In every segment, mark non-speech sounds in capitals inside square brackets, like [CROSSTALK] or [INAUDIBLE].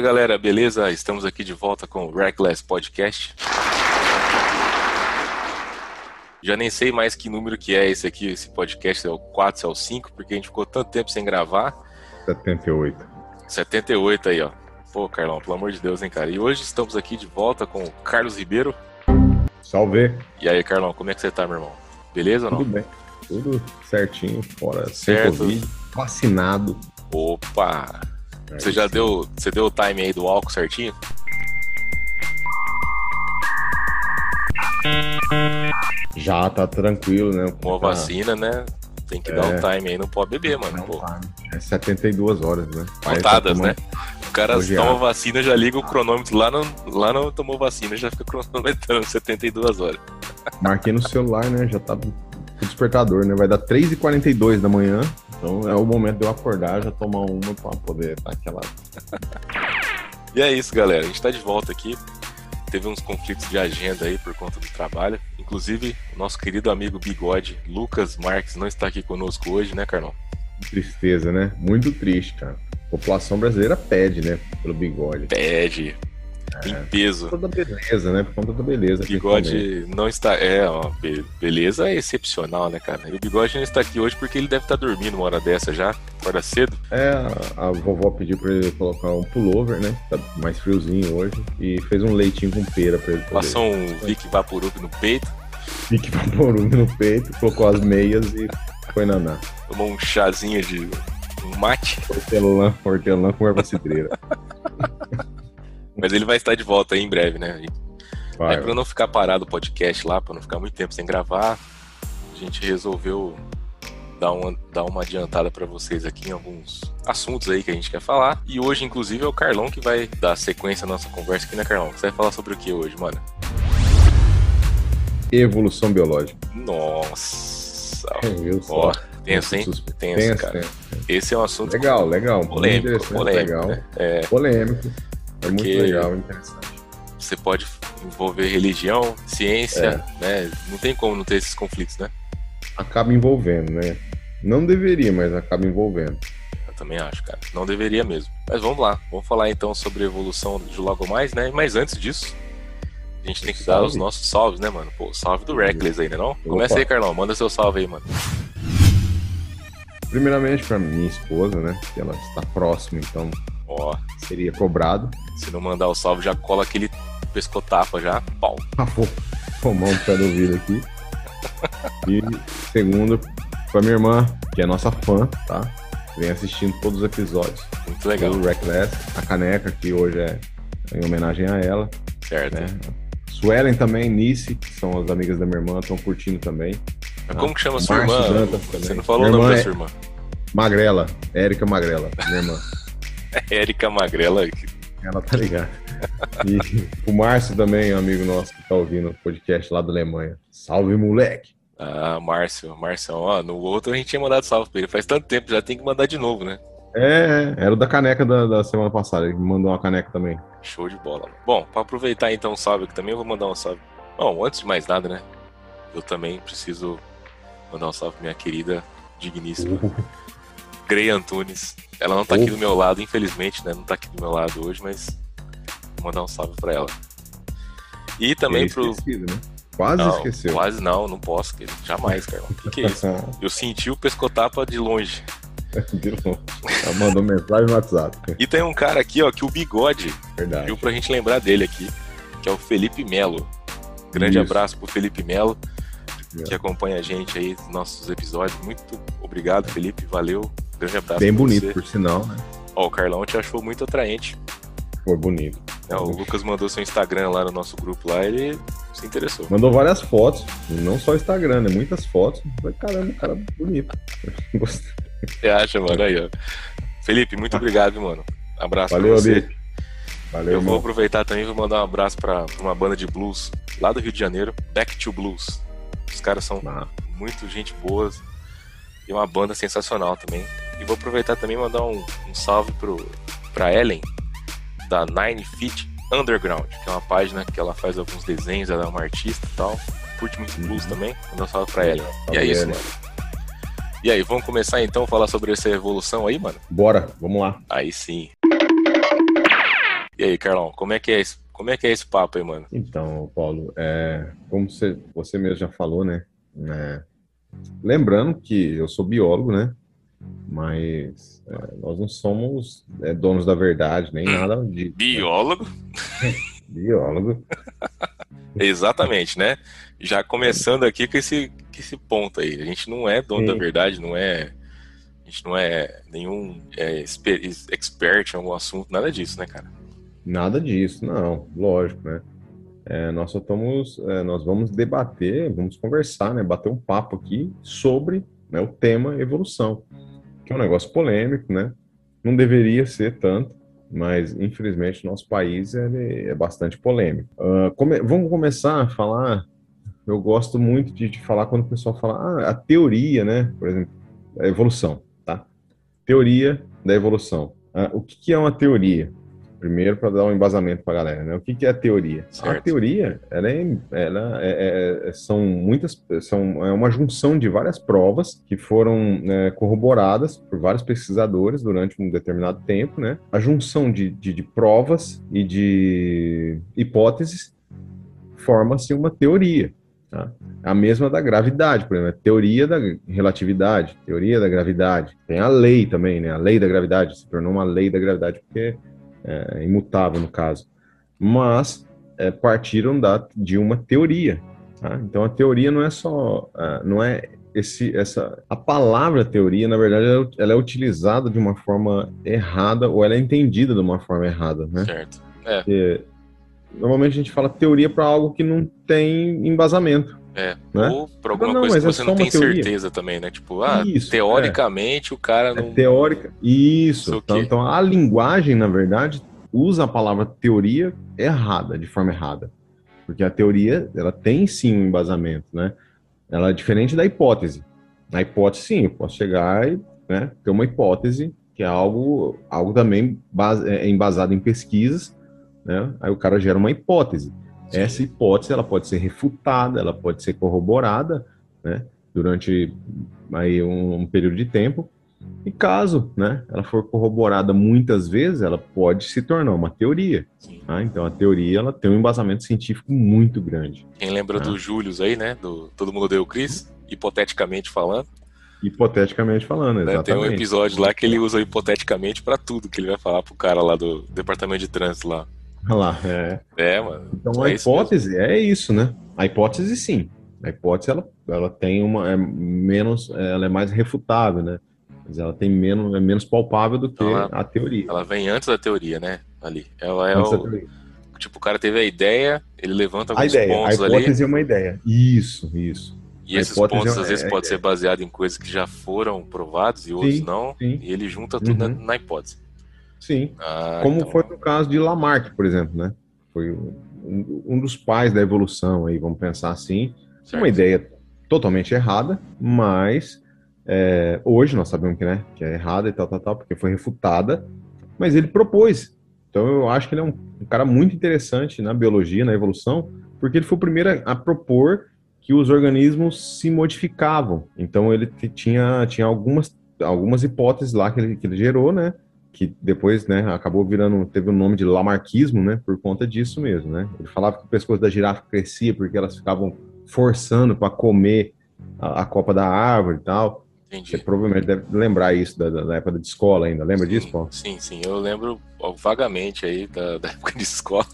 Salve galera, beleza? Estamos aqui de volta com o Reckless Podcast. Já nem sei mais que número que é esse aqui, esse podcast, é o 4, se é o 5, porque a gente ficou tanto tempo sem gravar. 78. 78 aí, ó. Pô, Carlão, pelo amor de Deus, hein, cara. E hoje estamos aqui de volta com o Carlos Ribeiro. Salve. E aí, Carlão, como é que você tá, meu irmão? Beleza ou não? Tudo bem. Tudo certinho, fora Certo. sem Covid, vacinado. Opa! Você já deu, você deu o time aí do álcool certinho? Já tá tranquilo, né? Uma Tá- vacina, né? Tem que dar É. um time aí, não pode beber, mano. Não, Pô. tá. É 72 horas, né? Tá Contadas, tomando- né? O cara toma é. vacina, já liga o cronômetro lá no, lá no tomou vacina, já fica [LAUGHS] cronometrando 72 horas. Marquei no celular, né? Já tá o despertador, né? Vai dar 3h42 da manhã. Então é o momento de eu acordar, já tomar uma pra poder dar aquela. [LAUGHS] E é isso, galera. A gente tá de volta aqui. Teve uns conflitos de agenda aí por conta do trabalho. Inclusive, o nosso querido amigo Bigode, Lucas Marques, não está aqui conosco hoje, né, Carlão? Tristeza, né? Muito triste, cara. A população brasileira pede, né? Pelo bigode. Pede. Em peso. Por conta da beleza, né? Por conta da beleza. principalmente. Bigode não está. É, ó, be- beleza é excepcional, né, cara? E o Bigode não está aqui hoje porque ele deve estar dormindo uma hora dessa já, acorda cedo. É, a, a vovó pediu pra ele colocar um pullover, né? Tá mais friozinho hoje. E fez um leitinho com pera pra ele poder. Passou um Vic Vaporub no peito, Fique vaporume no peito, colocou as meias e foi naná. tomou um chazinho de um mate, Hortelã, hortelã com erva cidreira. [LAUGHS] mas ele vai estar de volta aí em breve, né? Vai, Aí pra não ficar parado o podcast lá, pra não ficar muito tempo sem gravar, a gente resolveu dar uma, dar uma adiantada pra vocês aqui em alguns assuntos aí que a gente quer falar. E hoje, inclusive, é o Carlão que vai dar sequência à nossa conversa aqui, né, Carlão? Você vai falar sobre o que hoje, mano? Evolução biológica. Nossa! Viu só? Ó, tenso, hein? Tenso, tenso, cara. tenso. Esse é um assunto Legal, legal. polêmico, polêmico, legal. né? É, Polêmico. É muito legal, interessante. você pode envolver religião, ciência, né? Não tem como não ter esses conflitos, né? Acaba envolvendo, né? Não deveria, mas acaba envolvendo. Eu também acho, cara. Não deveria mesmo. Mas vamos lá. Vamos falar então sobre a evolução de logo mais, né? Mas antes disso, a gente tem que dar Salve. os nossos salves, né, mano? Pô, salve do Reckless ainda, não? Opa. Começa aí, Carlão. Manda seu salve aí, mano. Primeiramente para minha esposa, né? Que ela está próxima, então Ó, seria cobrado. se não mandar o salve, já cola aquele pescotapa já. Pau. Ah, vou tomar um pé do ouvido aqui. E segundo, para minha irmã, que é nossa fã, tá? Vem assistindo todos os episódios Muito legal. do Reckless. A caneca, que hoje é em homenagem a ela, Certo. né? Suelen também, Nice, que são as amigas da minha irmã, estão curtindo também. Mas Como que chama sua Márcio irmã? Você não falou o nome da é- sua irmã. Magrela, Érica Magrela, minha irmã. [LAUGHS] [LAUGHS] Érica Magrela. Ela tá ligada. E o Márcio também, amigo nosso que tá ouvindo o podcast lá da Alemanha. Salve, moleque! Ah, Márcio. Márcio, ó, no outro a gente tinha mandado salve pra ele. Faz tanto tempo, já tem que mandar de novo, né? É, era o da caneca da, da semana passada. Ele me mandou uma caneca também. Show de bola. Bom, pra aproveitar então o salve aqui também, eu vou mandar um salve. Bom, antes de mais nada, né? Eu também preciso mandar um salve pra minha querida, digníssima [LAUGHS] Grey Antunes. Ela não tá aqui do meu lado, infelizmente, né? Não tá aqui do meu lado hoje, mas vou mandar um salve pra ela. E também pro. né? Quase Não, esqueceu. Quase não, não posso, querido. Jamais, cara. O que, que é isso? [LAUGHS] Eu senti o pescotapa de longe. [LAUGHS] De novo. Ela mandou mensagem no WhatsApp. E tem um cara aqui, ó, que o bigode Verdade. viu pra gente lembrar dele aqui, que é o Felipe Melo. Grande Isso. abraço pro Felipe Melo, que acompanha a gente aí nos nossos episódios. Muito obrigado, Felipe. Valeu. Grande abraço. Bem bonito, você. por sinal, né? Ó, o Carlão te achou muito atraente. Foi bonito. né? O Lucas mandou seu Instagram lá no nosso grupo lá, ele se interessou. Mandou várias fotos, não só Instagram, né? Muitas fotos. Falei, caramba, cara bonito. [LAUGHS] Gostei. Você acha, mano? Aí, ó. Felipe, muito obrigado, mano. Abraço Valeu, pra você. amigo. Valeu, Eu vou aproveitar também e vou mandar um abraço pra pra uma banda de blues lá do Rio de Janeiro, Back to Blues. Os caras são Ah, muito gente boas e uma banda sensacional também. E vou aproveitar também e mandar um, um salve pro, pra Ellen, da Nine Feet Underground, que é uma página que ela faz alguns desenhos, ela é uma artista e tal. Curte muito blues Uhum. também. Mandar um salve pra Ellen. E é Salve, isso, Ellen. mano. E aí, vamos começar então a falar sobre essa evolução aí, mano? Bora, vamos lá. Aí sim. E aí, Carlão, como é que é esse, como é que é esse papo aí, mano? Então, Paulo, é, como você, você mesmo já falou, né? É, lembrando que eu sou biólogo, né? Mas é, nós não somos é, donos da verdade, nem nada de. Biólogo? [LAUGHS] biólogo. [LAUGHS] Exatamente, né? Já começando aqui com esse, com esse ponto aí. A gente não é dono Sim. da verdade, não é. A gente não é nenhum é, expert em algum assunto, nada disso, né, cara? Nada disso, não, lógico, né? É, nós só estamos, é, nós vamos debater, vamos conversar, né? Bater um papo aqui sobre né, o tema evolução, que é um negócio polêmico, né? Não deveria ser tanto, mas infelizmente nosso país é, bastante polêmico. Uh, come, vamos começar a falar. Eu gosto muito de, de falar quando o pessoal fala ah, a teoria, né? Por exemplo, a evolução, tá? Teoria da evolução. Uh, o que, que é uma teoria? Primeiro, para dar um embasamento para a galera, né? O que, que é a teoria? Certo. A teoria, ela, é, ela é, é, são muitas, são é uma junção de várias provas que foram é, corroboradas por vários pesquisadores durante um determinado tempo, né? A junção de, de, de provas e de hipóteses forma-se uma teoria. Tá? A mesma da gravidade, por exemplo, a teoria da relatividade, teoria da gravidade. Tem a lei também, né? A lei da gravidade se tornou uma lei da gravidade porque é, imutável no caso, mas é, partiram da, de uma teoria. Tá? Então a teoria não é só, uh, não é esse, essa, a palavra teoria, na verdade, ela, é ela, é utilizada de uma forma errada ou ela é entendida de uma forma errada, né? Certo. É. Porque, normalmente a gente fala teoria para algo que não tem embasamento. É, né? ou para alguma não, coisa que é você é não tem teoria. certeza também, né? Tipo, ah, isso, teoricamente é. o cara é não. É teórica. Isso. Então, então, a linguagem, na verdade, usa a palavra teoria errada, de forma errada. Porque a teoria, ela tem sim um embasamento, né? Ela é diferente da hipótese. Na hipótese, sim, eu posso chegar e né, ter uma hipótese que é algo, algo também base, é embasado em pesquisas, né? Aí o cara gera uma hipótese. Essa hipótese ela pode ser refutada, ela pode ser corroborada, né, durante aí um, um período de tempo. E caso, né, ela for corroborada muitas vezes, ela pode se tornar uma teoria. Tá? Então a teoria ela tem um embasamento científico muito grande. Quem lembra tá? do Júlio aí, né, do Todo Mundo Deu Cris, hipoteticamente falando. Hipoteticamente falando, exatamente. Né, tem um episódio lá que ele usa hipoteticamente para tudo que ele vai falar pro cara lá do departamento de trânsito lá. Olha lá, é. É, mano. Então é a hipótese é isso, né? A hipótese sim. A hipótese ela, ela tem uma é menos, ela é mais refutável, né? Mas ela tem menos é menos palpável do que ela, a teoria. Ela vem antes da teoria, né? Ali. Ela é antes o tipo o cara teve a ideia, ele levanta alguns a ideia, pontos a hipótese ali. é uma ideia. Isso, isso. E a esses pontos é, às vezes é, pode é, ser baseado em coisas que já foram provadas e outros sim, não, sim. e ele junta tudo uhum. na, na hipótese. Sim. Ah, Como então... foi no caso de Lamarck, por exemplo, né? Foi um, um dos pais da evolução aí, vamos pensar assim. Certo. Uma ideia totalmente errada, mas é, hoje nós sabemos que, né, que é errada e tal, tal, tal, porque foi refutada, mas ele propôs. Então eu acho que ele é um, um cara muito interessante na biologia, na evolução, porque ele foi o primeiro a, a propor que os organismos se modificavam. Então ele tinha, tinha algumas, algumas hipóteses lá que ele, que ele gerou, né? Que depois, né, acabou virando, teve o nome de Lamarquismo, né, por conta disso mesmo, né. Ele falava que o pescoço da girafa crescia porque elas ficavam forçando para comer a, a, copa da árvore e tal. Entendi. Você provavelmente deve lembrar isso da, da época de escola ainda. Lembra sim, disso, Paulo? Sim, sim. Eu lembro vagamente aí da, da época de escola.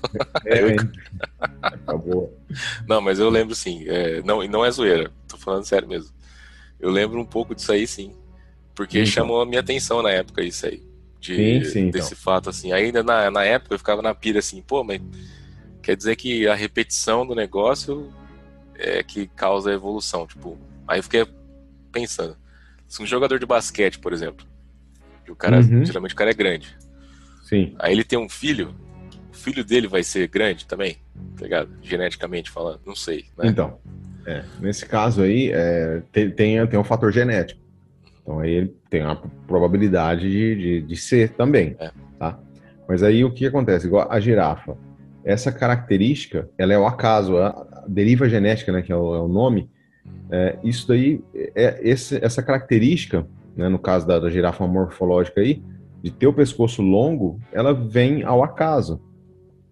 É, eu... Acabou. Não, mas eu lembro sim. É, não, não é zoeira. Tô falando sério mesmo. Eu lembro um pouco disso aí, sim. Porque então. chamou a minha atenção na época isso aí de, sim, sim, desse então. fato, assim. Ainda na, na época eu ficava na pira assim, pô, mas quer dizer que a repetição do negócio é que causa a evolução, tipo. Aí eu fiquei pensando, se um jogador de basquete, por exemplo, que o cara, uhum. geralmente o cara é grande. Sim. Aí ele tem um filho, o filho dele vai ser grande também, tá ligado? Geneticamente falando, não sei. Né? Então, é, nesse caso aí, é, tem, tem, tem um fator genético. Então aí ele tem uma probabilidade de, de, de ser também, é. tá? Mas aí o que acontece? Igual a girafa, essa característica, ela é o acaso, a deriva genética, né, que é o, é o nome, é, isso daí, é, esse, essa característica, né, no caso da, da girafa morfológica aí, de ter o pescoço longo, ela vem ao acaso.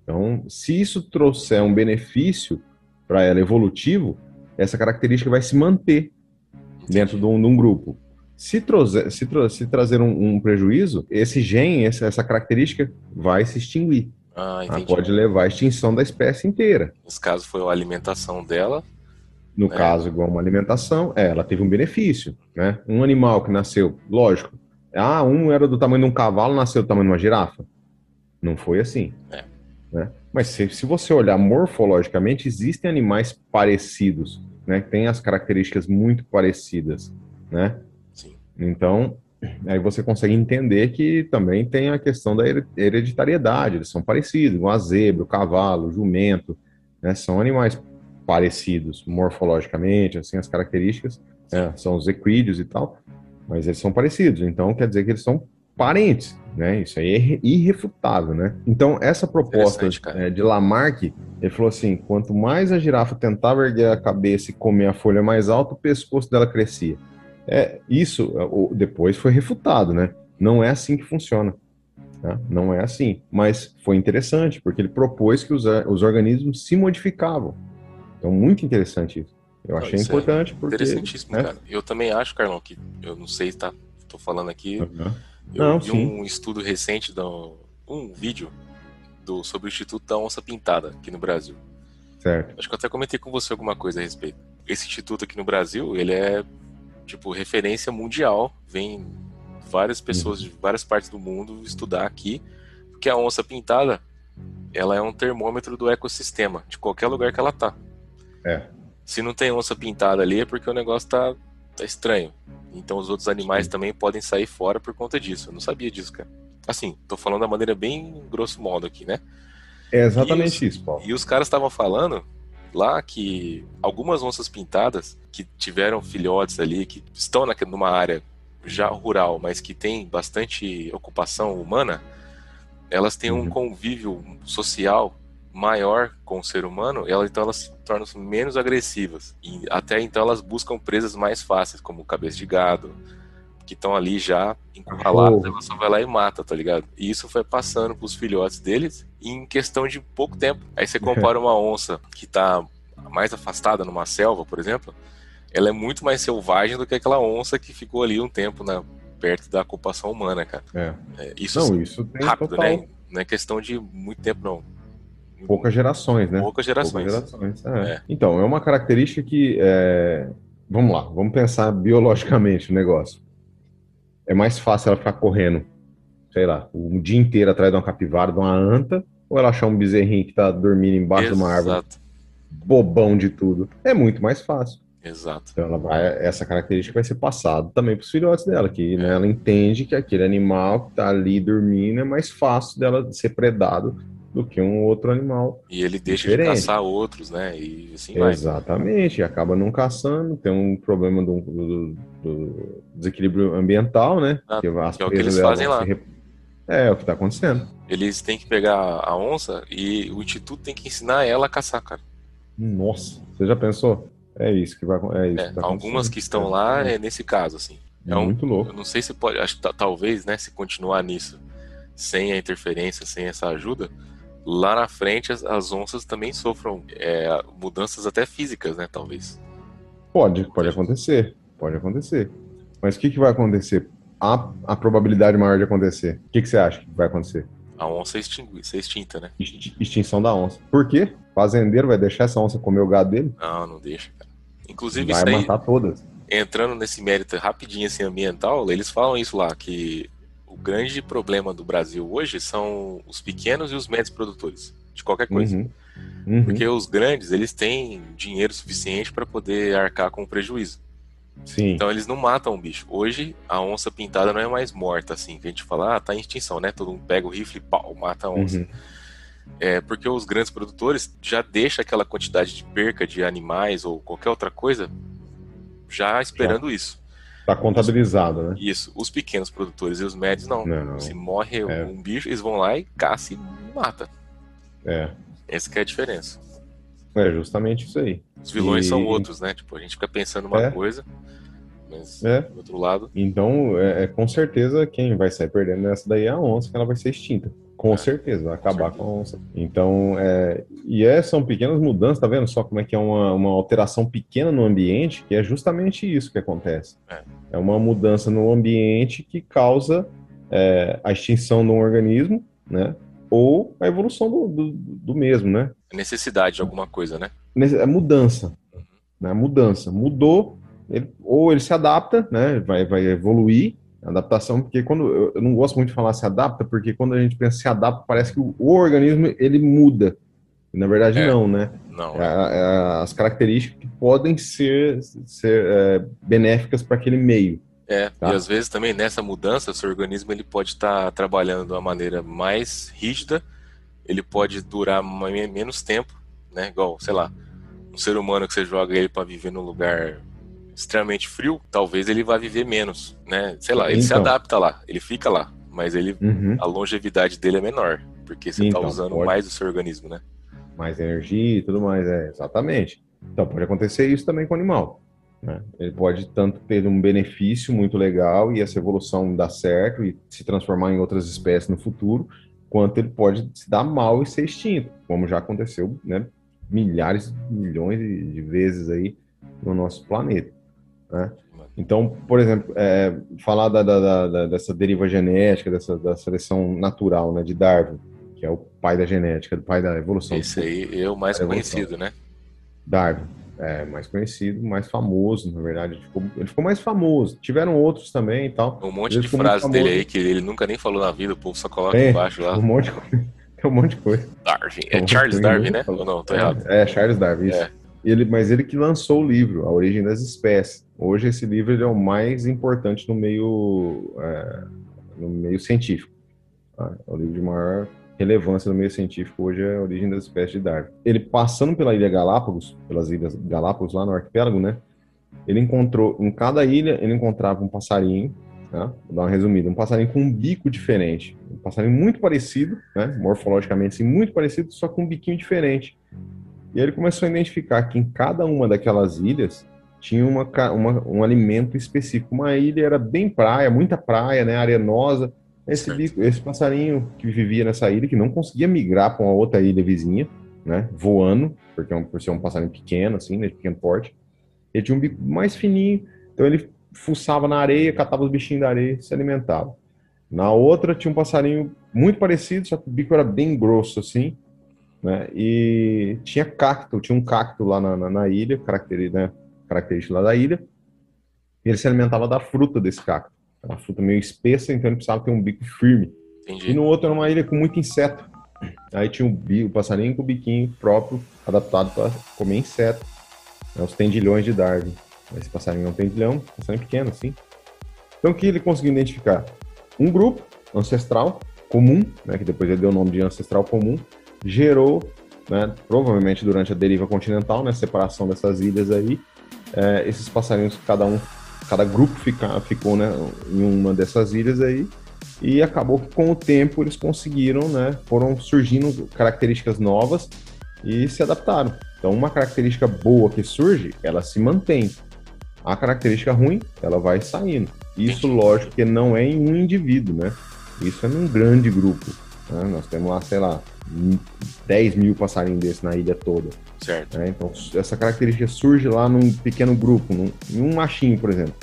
Então, se isso trouxer um benefício para ela evolutivo, essa característica vai se manter dentro de um, de um grupo. Se, trouxer, se, se trazer um, um, prejuízo, esse gene, essa, essa característica vai se extinguir. Ah, pode levar à extinção da espécie inteira. Nesse caso foi a alimentação dela. No né? caso, igual uma alimentação, é, ela teve um benefício. Né? Um animal que nasceu, lógico, ah, um era do tamanho de um cavalo, nasceu do tamanho de uma girafa. Não foi assim. É. Né? Mas se, se você olhar morfologicamente, existem animais parecidos, né? Que têm as características muito parecidas, né? Então, aí você consegue entender que também tem a questão da hereditariedade, eles são parecidos, a zebra, o cavalo, o jumento, né? São animais parecidos morfologicamente, assim, as características, né? são os equídeos e tal, mas eles são parecidos, então quer dizer que eles são parentes, né? Isso aí é irrefutável, né? Então, essa proposta é, de Lamarck, ele falou assim: quanto mais a girafa tentava erguer a cabeça e comer a folha mais alta, o pescoço dela crescia. É, isso depois foi refutado, né? Não é assim que funciona. Tá? Não é assim. Mas foi interessante, porque ele propôs que os, os organismos se modificavam. Então, muito interessante isso. Eu achei isso é importante é porque. Interessantíssimo, né? cara. Eu também acho, Carlão, que eu não sei, tá? Tô falando aqui. Uhum. Eu Não, vi sim. um estudo recente, do, um vídeo do, sobre o Instituto da Onça Pintada aqui no Brasil. Certo. Acho que eu até comentei com você alguma coisa a respeito. Esse instituto aqui no Brasil, ele é tipo referência mundial. Vem várias pessoas de várias partes do mundo estudar aqui, porque a onça pintada, ela é um termômetro do ecossistema de qualquer lugar que ela tá. É. Se não tem onça pintada ali é porque o negócio tá, tá estranho. Então os outros animais Sim. também podem sair fora por conta disso. Eu não sabia disso, cara. Assim, tô falando da maneira bem grosso modo aqui, né? É exatamente os- isso, Paulo. E os caras estavam falando lá que algumas onças pintadas que tiveram filhotes ali, que estão na, numa área já rural, mas que tem bastante ocupação humana, elas têm um Uhum. convívio social maior com o ser humano, ela, então elas se tornam menos agressivas. E até então elas buscam presas mais fáceis, como cabeça de gado, que estão ali já encurraladas, Cachorro. ela só vai lá e mata, tá ligado? E isso foi passando pros filhotes deles em questão de pouco tempo. Aí você [LAUGHS] compara uma onça que tá mais afastada numa selva, por exemplo, ela é muito mais selvagem do que aquela onça que ficou ali um tempo na, perto da ocupação humana, cara. É. É, isso Não, isso tem rápido, total. né? Não é questão de muito tempo, não. Poucas gerações, né? Poucas gerações. Poucas gerações. é. É. Então, é uma característica que. é, Vamos lá, vamos pensar biologicamente o negócio. É mais fácil ela ficar correndo, sei lá, o dia inteiro atrás de uma capivara, de uma anta, ou ela achar um bezerrinho que tá dormindo embaixo de uma árvore, Exato, bobão de tudo. É muito mais fácil. exato. Então, ela vai, essa característica vai ser passada também para os filhotes dela, que né, ela entende que aquele animal que está ali dormindo é mais fácil dela ser predado do que um outro animal. E ele deixa Diferente. de caçar outros, né? E assim vai. Exatamente, e acaba não caçando, tem um problema do, do- do desequilíbrio ambiental, né? Ah, que que é o que eles fazem lá. rep- É, é o que está acontecendo. Eles têm que pegar a onça e o instituto tem que ensinar ela a caçar, cara. Nossa, você já pensou? É isso que vai é isso É, que tá algumas que estão lá é nesse caso, assim. É um- muito louco. Eu não sei se pode, acho que ta- talvez, né, se continuar nisso, sem a interferência, sem essa ajuda, lá na frente as, as onças também sofram é, mudanças até físicas, né, talvez. Pode, pode acontecer, pode acontecer. Mas o que, que vai acontecer? A, a probabilidade maior de acontecer. O que, que você acha que vai acontecer? A onça extingui, ser extinta, né? Exti- Extinção da onça. Por quê? O fazendeiro vai deixar essa onça comer o gado dele? Não, não deixa, cara. Inclusive, Vai isso aí, matar todas. entrando nesse mérito rapidinho assim, ambiental, eles falam isso lá, que o grande problema do Brasil hoje são os pequenos e os médios produtores de qualquer coisa. Uhum. Uhum. Porque os grandes, eles têm dinheiro suficiente para poder arcar com o prejuízo. Sim. Então eles não matam o bicho. Hoje a onça pintada não é mais morta, assim, que a gente fala, ah, tá em extinção, né? Todo mundo pega o rifle e pau, mata a onça. Uhum. É porque os grandes produtores já deixam aquela quantidade de perca de animais ou qualquer outra coisa já esperando isso. Tá contabilizado, né? Isso. Os pequenos produtores e os médios não. Não. Se morre É. um bicho, eles vão lá e caçam e mata. É. Essa que é a diferença. É justamente isso aí. Os vilões E- são outros, né? Tipo, a gente fica pensando uma É. coisa, mas É. do outro lado, Então, é, é com certeza quem vai sair perdendo nessa daí é a onça, que ela vai ser extinta. Com certeza, vai acabar com, com a onça. Então, é, e é, são pequenas mudanças, tá vendo só como é que é uma, uma alteração pequena no ambiente, que é justamente isso que acontece. É, é uma mudança no ambiente que causa é, a extinção de um organismo, né? Ou a evolução do, do, do mesmo, né? Necessidade de alguma coisa, né? É mudança. Né? Mudança. Mudou, ele, ou ele se adapta, né? Vai, vai evoluir, adaptação, porque quando eu, não gosto muito de falar se adapta, porque quando a gente pensa se adapta, parece que o, organismo ele muda. E, na verdade, é, não, né? Não. É, é, as características que podem ser, ser é, benéficas para aquele meio. É, tá? e às vezes também nessa mudança, seu organismo ele pode estar tá trabalhando de uma maneira mais rígida, ele pode durar menos tempo, né? Igual, sei lá, um ser humano que você joga ele para viver num lugar extremamente frio, talvez ele vá viver menos, né? Sei lá, ele então. se adapta lá, ele fica lá, mas ele uhum. a longevidade dele é menor, porque você está então, usando pode... mais o seu organismo, né? Mais energia e tudo mais, é, exatamente. Então pode acontecer isso também com o animal. Né? Ele pode tanto ter um benefício muito legal e essa evolução dar certo e se transformar em outras espécies no futuro, quanto ele pode se dar mal e ser extinto, como já aconteceu, né? Milhares, milhões de vezes aí no nosso planeta. Né? Então, por exemplo, é, falar da, da, da, dessa deriva genética, dessa da seleção natural, né, de Darwin, que é o pai da genética, o pai da evolução. Esse aí é o mais conhecido, né? Darwin, é mais conhecido, mais famoso, na verdade, ele ficou, ele ficou mais famoso. Tiveram outros também e tal. Um monte de frases dele aí que ele nunca nem falou na vida, o povo só coloca é, embaixo lá. Um monte de coisa. [LAUGHS] um monte de coisa. Darwin. É Charles Darwin, né? Ou não, tô errado. É, Charles Darwin, isso. É. Ele, mas ele que lançou o livro, A Origem das Espécies. Hoje esse livro é o mais importante no meio, é, no meio científico. Tá? É o livro de maior relevância no meio científico hoje é a origem das espécies de Darwin. Ele passando pela ilha Galápagos, pelas ilhas Galápagos lá no arquipélago, né? Ele encontrou em cada ilha ele encontrava um passarinho, tá? Vou dar uma resumida, um passarinho com um bico diferente, um passarinho muito parecido, né? Morfologicamente assim, muito parecido, só com um biquinho diferente. E aí ele começou a identificar que em cada uma daquelas ilhas tinha uma, uma, um alimento específico. Uma ilha era bem praia, muita praia, né, arenosa. Esse, bico, esse passarinho que vivia nessa ilha, que não conseguia migrar para uma outra ilha vizinha, né, voando, porque é um, por ser um passarinho pequeno, assim, né, de pequeno porte, ele tinha um bico mais fininho, então ele fuçava na areia, catava os bichinhos da areia e se alimentava. Na outra tinha um passarinho muito parecido, só que o bico era bem grosso, assim, né, e tinha cacto, tinha um cacto lá na, na, na ilha, né, característica lá da ilha, e ele se alimentava da fruta desse cacto. Era uma fruta meio espessa, então ele precisava ter um bico firme. Entendi. E no outro era uma ilha com muito inseto. Aí tinha um bico, o passarinho com o biquinho próprio, adaptado para comer inseto. Né, os tendilhões de Darwin. Esse passarinho é um tendilhão, um passarinho pequeno, assim. Então o que ele conseguiu identificar? Um grupo ancestral comum, né, que depois ele deu o nome de ancestral comum, gerou, né, provavelmente durante a deriva continental, né, separação dessas ilhas aí, é, esses passarinhos, cada um, cada grupo fica, ficou né, em uma dessas ilhas aí, e acabou que com o tempo eles conseguiram, né, foram surgindo características novas e se adaptaram. Então, uma característica boa que surge, ela se mantém. A característica ruim, ela vai saindo. Isso, lógico, que não é em um indivíduo, né? Isso é num grande grupo. Né? Nós temos lá, sei lá, 10 mil passarinhos desses na ilha toda. Certo. Né? Então, essa característica surge lá num pequeno grupo, num, em um machinho, por exemplo.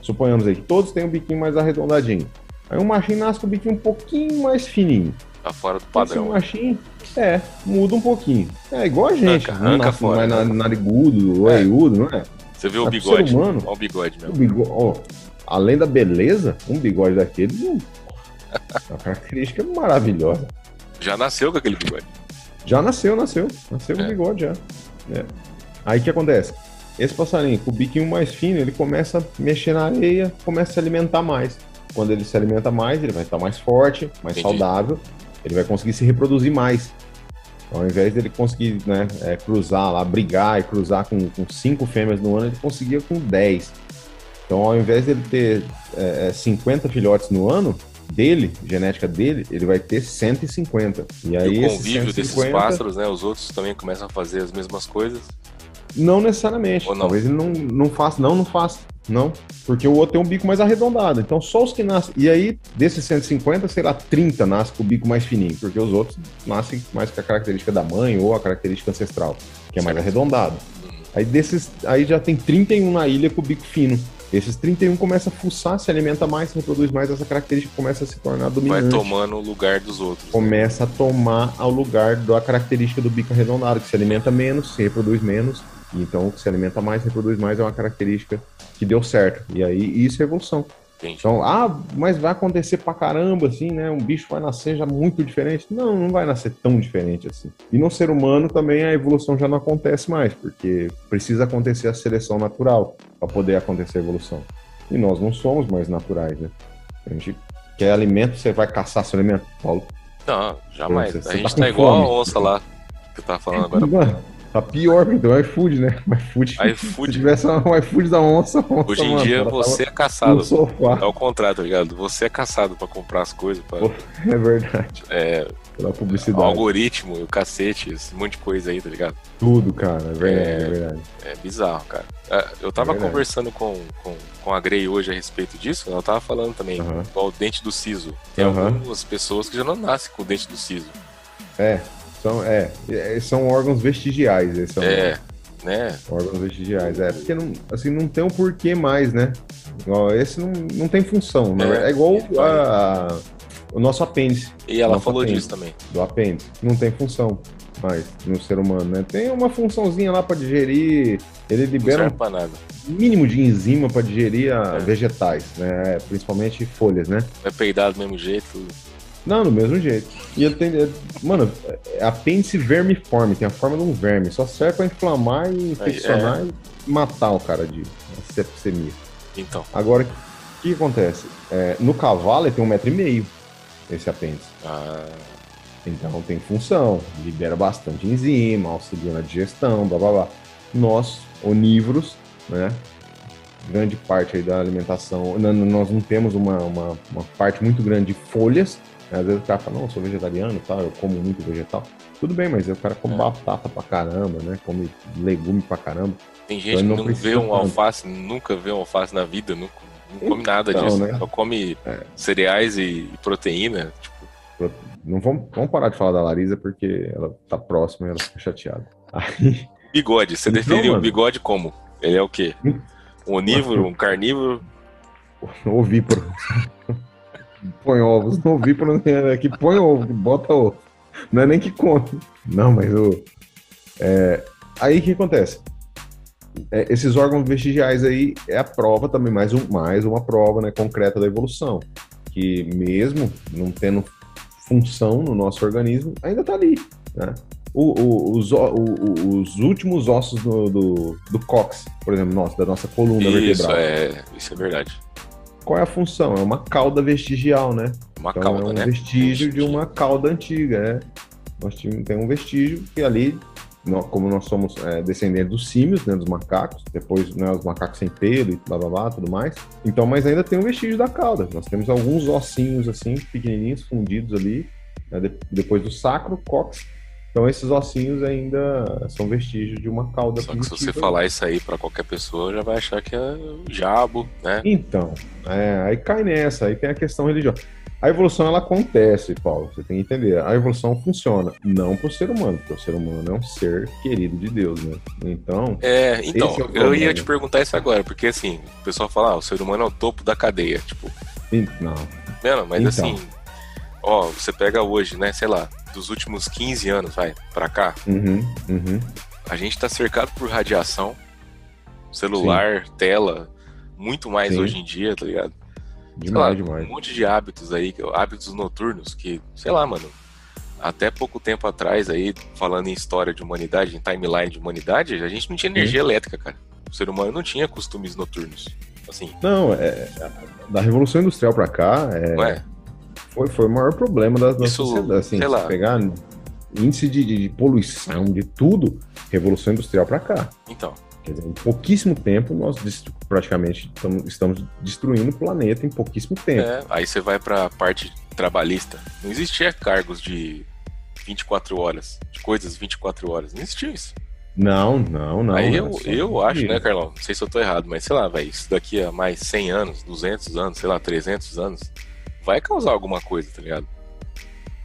Suponhamos aí que todos têm um biquinho mais arredondadinho. Aí um machinho nasce com o biquinho um pouquinho mais fininho. Tá fora do padrão. Esse machinho, é, muda um pouquinho. É igual a gente. Arranca, arranca nasce fora. Mais né? narigudo, é. orelhudo, não é? Você vê o bigode. Humano, Olha o bigode mesmo. O bigode, ó, além da beleza, um bigode daquele é uma característica maravilhosa. Já nasceu com aquele bigode. Já nasceu, nasceu. Nasceu com é. bigode já. É. Aí o que acontece? Esse passarinho, com o biquinho mais fino, ele começa a mexer na areia, começa a se alimentar mais. Quando ele se alimenta mais, ele vai estar mais forte, mais Entendi. saudável, ele vai conseguir se reproduzir mais. Então, ao invés dele conseguir né, é, cruzar lá, brigar e cruzar com, com cinco fêmeas no ano, ele conseguia com 10. Então, ao invés dele ter é, 50 é, filhotes no ano, dele, genética dele, ele vai ter 150. E aí e o convívio 150, desses pássaros, né? Os outros também começam a fazer as mesmas coisas. Não necessariamente. Não? Talvez ele não, não faça, não, não faça. Não, porque o outro tem um bico mais arredondado. Então, só os que nascem. E aí, desses 150, sei lá, 30 nascem com o bico mais fininho, porque os outros nascem mais com a característica da mãe ou a característica ancestral, que é mais arredondado. Aí desses, aí já tem 31 na ilha com o bico fino. Esses 31 começa a fuçar, se alimenta mais, se reproduz mais, essa característica começa a se tornar dominante. Vai tomando o lugar dos outros. Né? Começa a tomar ao lugar da característica do bico arredondado, que se alimenta menos, se reproduz menos. Então, o que se alimenta mais, reproduz mais, é uma característica que deu certo. E aí, isso é evolução. Entendi. Então, ah, mas vai acontecer pra caramba, assim, né? Um bicho vai nascer já muito diferente. Não, não vai nascer tão diferente assim. E no ser humano também a evolução já não acontece mais, porque precisa acontecer a seleção natural para poder acontecer a evolução. E nós não somos mais naturais, né? A gente quer alimento, você vai caçar seu alimento, Paulo? Não, jamais. Você, a gente tá, tá igual fome. a onça lá que eu tava falando agora. [LAUGHS] Tá pior, então, iFood, né? [LAUGHS] iFood. iFood. Se tivesse um iFood da onça, onça Hoje em mano, dia você é caçado. É o contrário, tá ligado? Você é caçado pra comprar as coisas. Pra... É verdade. É. Pela publicidade. O algoritmo, o cacete, esse monte de coisa aí, tá ligado? Tudo, cara. É verdade. É, é verdade. é bizarro, cara. É, eu tava é conversando com, com, com a Grey hoje a respeito disso, ela tava falando também, uhum. o dente do siso. Tem uhum. algumas pessoas que já não nascem com o dente do siso. É, são, é, é, são órgãos vestigiais. Esses são é, né? Órgãos vestigiais. É, porque não, assim, não tem um porquê mais, né? Esse não, não tem função. É, é igual a, a, o nosso apêndice. E ela falou apêndice, disso também. Do apêndice. Não tem função mais no ser humano, né? Tem uma funçãozinha lá para digerir. Ele libera um mínimo de enzima para digerir é. vegetais, né? Principalmente folhas, né? Vai peidar do mesmo jeito. Não, do mesmo jeito. E ele tem. Mano, é apêndice vermiforme, tem a forma de um verme. Só serve pra inflamar e infeccionar é. e matar o cara de sepsemia. Então. Agora, o que acontece? É, no cavalo ele tem um metro e meio, esse apêndice. Ah. Então tem função, libera bastante enzima, auxilia na digestão, blá blá blá. Nós, onívoros, né? Grande parte aí da alimentação, nós não temos uma, uma, uma parte muito grande de folhas, às vezes o cara fala, não, eu sou vegetariano tal, eu como muito vegetal. Tudo bem, mas o cara come é. batata pra caramba, né? Come legume pra caramba. Tem gente então, que não, vê um alface, nunca vê um alface na vida, não, não come nada então, disso. Né? Só come é. cereais e, proteína. Tipo... Não vamos, vamos parar de falar da Larisa porque ela tá próxima e ela fica chateada. [LAUGHS] Aí... Bigode, você então, define o bigode como? Ele é o quê? Hum? Um onívoro, um carnívoro? [LAUGHS] Ovíparo. Põe ovos. Não vi por que põe ovo, bota ovo. Não é nem que come. Não, mas o. É, aí o que acontece? É, esses órgãos vestigiais aí é a prova também, mais, um, mais uma prova né, concreta da evolução. Que mesmo não tendo função no nosso organismo, ainda está ali. Né? O, o, os, o, os, últimos ossos do, do, do cox, por exemplo, nossa, da nossa coluna isso vertebral. É, isso é verdade qual é a função? É uma cauda vestigial, né? Uma então, cauda, é um né? vestígio de uma cauda antiga, né? Nós temos, tem um vestígio que ali, como nós somos é, descendentes dos símios, né, dos macacos, depois né, os macacos sem pelo e blá blá blá, tudo mais. Então, mas ainda tem um vestígio da cauda. Nós temos alguns ossinhos assim, pequenininhos, fundidos ali, né, depois do sacro, cox, então esses ossinhos ainda são vestígios de uma cauda Só que se você falar isso aí para qualquer pessoa, já vai achar que é o diabo, né? Então, é, aí cai nessa, aí tem a questão religiosa. A evolução ela acontece, Paulo, você tem que entender. A evolução funciona não para o ser humano, porque o ser humano é um ser querido de Deus, né? Então. É, então, é eu ia te perguntar isso agora, porque assim, o pessoal fala, ah, o ser humano é o topo da cadeia, tipo. Não. Não, mas então. assim, ó, você pega hoje, né, sei lá, dos últimos 15 anos, vai, pra cá, uhum, uhum. a gente tá cercado por radiação, celular, Sim. tela, muito mais Sim. hoje em dia, tá ligado? Demais, lá, demais. Um monte de hábitos aí, hábitos noturnos que, sei lá, mano, até pouco tempo atrás aí, falando em história de humanidade, em timeline de humanidade, a gente não tinha energia Sim. elétrica, cara. O ser humano não tinha costumes noturnos. Assim. Não, é, da Revolução Industrial pra cá, é, Ué? Foi, foi o maior problema da, da Isso, sociedade. Assim, sei lá. pegar índice de, de, poluição, de tudo, Revolução Industrial para cá. Então. Quer dizer, em pouquíssimo tempo, nós praticamente estamos destruindo o planeta em pouquíssimo tempo. É, aí você vai para a parte trabalhista. Não existia cargos de 24 horas, de coisas 24 horas. Não existia isso. Não, não, não. Aí eu, é só eu acho, né, Carlão? Não sei se eu tô errado, mas sei lá, velho, isso daqui a mais 100 anos, 200 anos, sei lá, 300 anos, vai causar alguma coisa, tá ligado?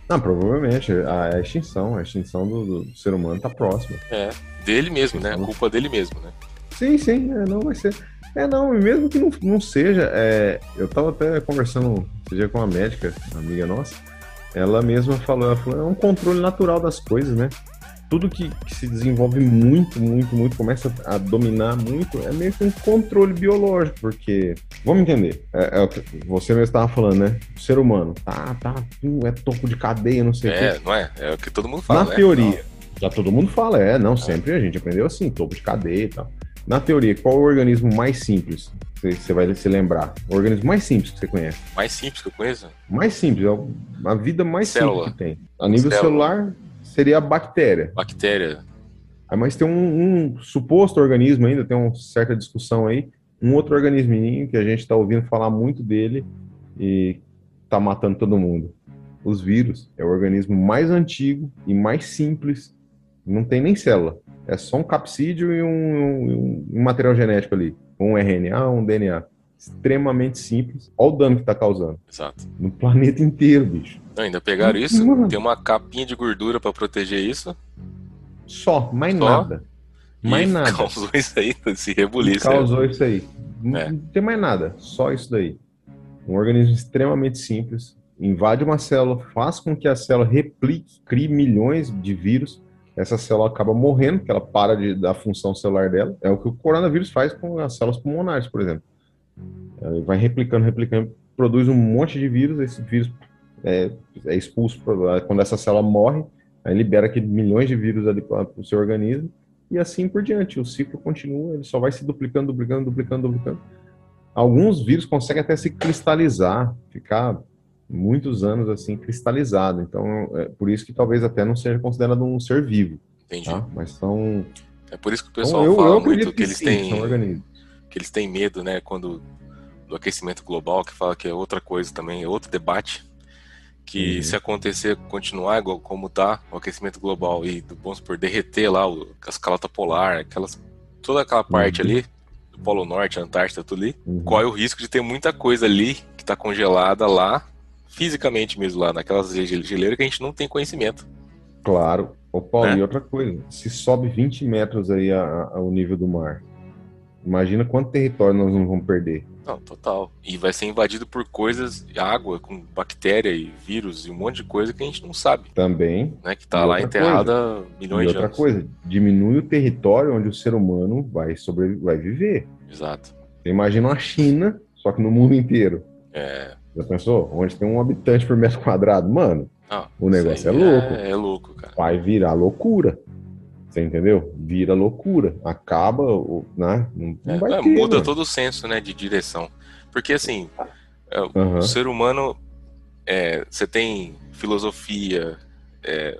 Não, provavelmente. A, a extinção, a extinção do, do ser humano tá próxima. É, dele mesmo, né? A culpa dele mesmo, né? Sim, sim, é, não vai ser. É, não, mesmo que não, não seja, é, eu tava até conversando esse dia com uma médica, uma amiga nossa, ela mesma falou, ela falou, é um controle natural das coisas, né? Tudo que, que se desenvolve muito, muito, muito, começa a dominar muito, é meio que um controle biológico, porque, vamos entender, é, é você mesmo estava falando, né? O ser humano, tá, tá, é topo de cadeia, não sei o É, quê. não é? É o que todo mundo fala, Na né? teoria, já todo mundo fala, é, não, sempre a gente aprendeu assim, topo de cadeia e tal. Na teoria, qual é o organismo mais simples? Você vai se lembrar. O organismo mais simples que você conhece. Não. Mais simples que eu conheço? Mais simples, é a vida mais Célula. simples que tem. A nível Célula. celular, seria a bactéria. Bactéria. Ah, Mas tem um, um suposto organismo ainda, tem uma certa discussão aí, um outro organisminho que a gente está ouvindo falar muito dele e tá matando todo mundo. Os vírus é o organismo mais antigo e mais simples, não tem nem célula. É só um capsídeo e um, um- um material genético ali, um RNA, um DNA. Extremamente simples. Olha o dano que está causando Exato. no planeta inteiro, bicho. Não, ainda pegaram isso, Mano. tem uma capinha de gordura pra proteger isso. Só, mais Só? nada. Mais e nada. causou isso aí, [LAUGHS] esse rebuliço. causou isso aí. Não, É. não tem mais nada, só isso daí. Um organismo extremamente simples, invade uma célula, faz com que a célula replique, crie milhões de vírus. Essa célula acaba morrendo, porque ela para de, da função celular dela. É o que o coronavírus faz com as células pulmonares, por exemplo. Vai replicando, replicando, produz um monte de vírus, esse vírus é, é expulso pra- quando essa célula morre, aí libera aquele milhões de vírus ali para o seu organismo e assim por diante. O ciclo continua, ele só vai se duplicando, duplicando, duplicando, duplicando. Alguns vírus conseguem até se cristalizar, ficar muitos anos assim cristalizado. Então, é por isso que talvez até não seja considerado um ser vivo, Entendi. tá? Mas são. É por isso que o então, pessoal eu, fala eu muito que, que, eles sim, têm. Que eles têm medo, né, quando do aquecimento global, que fala que é outra coisa também, é outro debate, que Uhum. se acontecer, continuar igual como tá o aquecimento global e, vamos supor, derreter lá o, a escalota polar, aquelas, toda aquela parte Uhum. ali, do Polo Norte, Antártida, tudo ali, Uhum. corre o risco de ter muita coisa ali que tá congelada lá, fisicamente mesmo lá, naquelas gel- geleiras que a gente não tem conhecimento. Claro. Ô, Paulo, Né? e outra coisa, se sobe 20 metros aí a- nível do mar, imagina quanto território nós não vamos perder. Não, total. E vai ser invadido por coisas, água, com bactéria e vírus e um monte de coisa que a gente não sabe. Também né, que tá E lá outra enterrada E milhões de outra anos. coisa, diminui o território onde o ser humano vai sobreviver, vai viver. Exato. Você imagina uma China, só que no mundo inteiro. É, Já pensou? Onde tem um habitante por metro quadrado? Mano, não, O negócio é louco. É, é louco, cara. vai virar loucura. Você entendeu? Vira loucura. Acaba, né? Não, não É, vai é, ter. muda mano. todo o senso, né, de direção. Porque assim, é, o ser humano, é, você tem filosofia, é,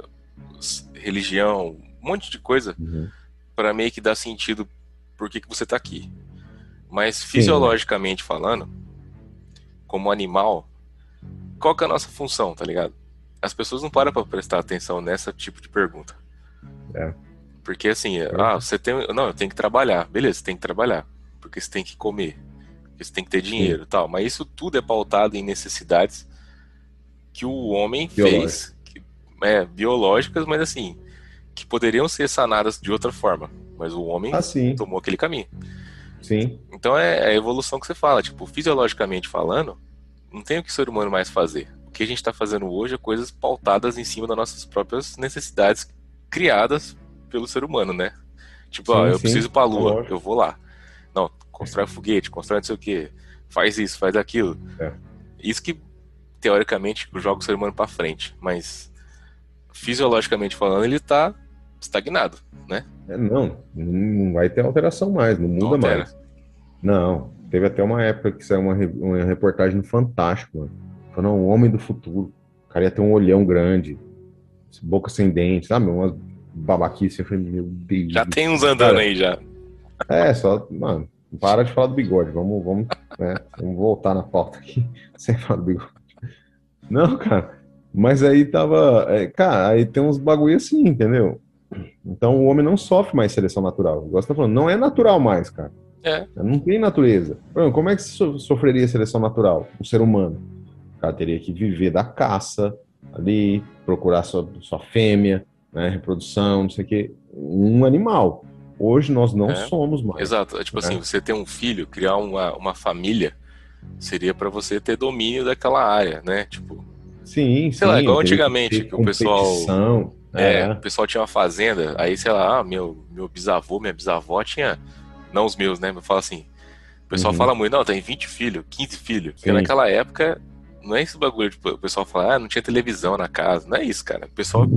religião, um monte de coisa Uhum. para meio que dar sentido por que, que você tá aqui. Mas fisiologicamente falando, como animal, qual que é a nossa função, tá ligado? As pessoas não param pra prestar atenção nessa tipo de pergunta. É. Porque assim, ah, você tem. Não, eu tenho que trabalhar. Beleza, você tem que trabalhar. Porque você tem que comer. Porque você tem que ter dinheiro e tal. Mas isso tudo é pautado em necessidades que o homem fez. Que, é, biológicas, mas assim, que poderiam ser sanadas de outra forma. Mas o homem Ah, sim. tomou aquele caminho. Sim. Então é a evolução que você fala, tipo, fisiologicamente falando, não tem o que o ser humano mais fazer. O que a gente está fazendo hoje é coisas pautadas em cima das nossas próprias necessidades criadas pelo ser humano, né? Tipo, Sim, ó, eu sim, preciso ir pra lua, eu vou lá. Não, constrói um foguete, constrói não sei o que, faz isso, faz aquilo. É. Isso que, teoricamente, joga o ser humano pra frente, mas fisiologicamente falando, ele tá estagnado, né? É, não, não vai ter alteração mais, não muda Não mais. Não, teve até uma época que saiu uma, uma reportagem no Fantástico, mano. Falando, o homem do futuro. O cara ia ter um olhão grande, boca sem dente, sabe? Umas babaquice. Eu falei, meu Deus. Já tem uns andando Cara, aí já. É, só, mano, para de falar do bigode. Vamos, vamos, né, vamos voltar na pauta aqui, [LAUGHS] sem falar do bigode. Não, cara, mas aí tava. é, cara, aí tem uns bagulho assim, entendeu? Então o homem não sofre mais seleção natural. Igual você tá falando, não é natural mais, cara. É. Não tem natureza. Como é que so sofreria seleção natural? O ser humano. O cara teria que viver da caça ali, procurar sua, sua fêmea, né, reprodução, não sei o quê. Um animal. Hoje nós não é. somos mais. Exato. É tipo assim, você ter um filho, criar uma, uma família, seria para você ter domínio daquela área, né? Tipo. Sim, sei sim, lá, igual antigamente, que, que o pessoal. É, é, o pessoal tinha uma fazenda, aí, sei lá, ah, meu, meu bisavô, minha bisavó tinha. Não os meus, né? Mas fala assim. O pessoal uhum. fala muito, não, tem 20 filhos, 15 filhos. Porque naquela época, não é esse bagulho, tipo, o pessoal fala, ah, não tinha televisão na casa. Não é isso, cara. O pessoal.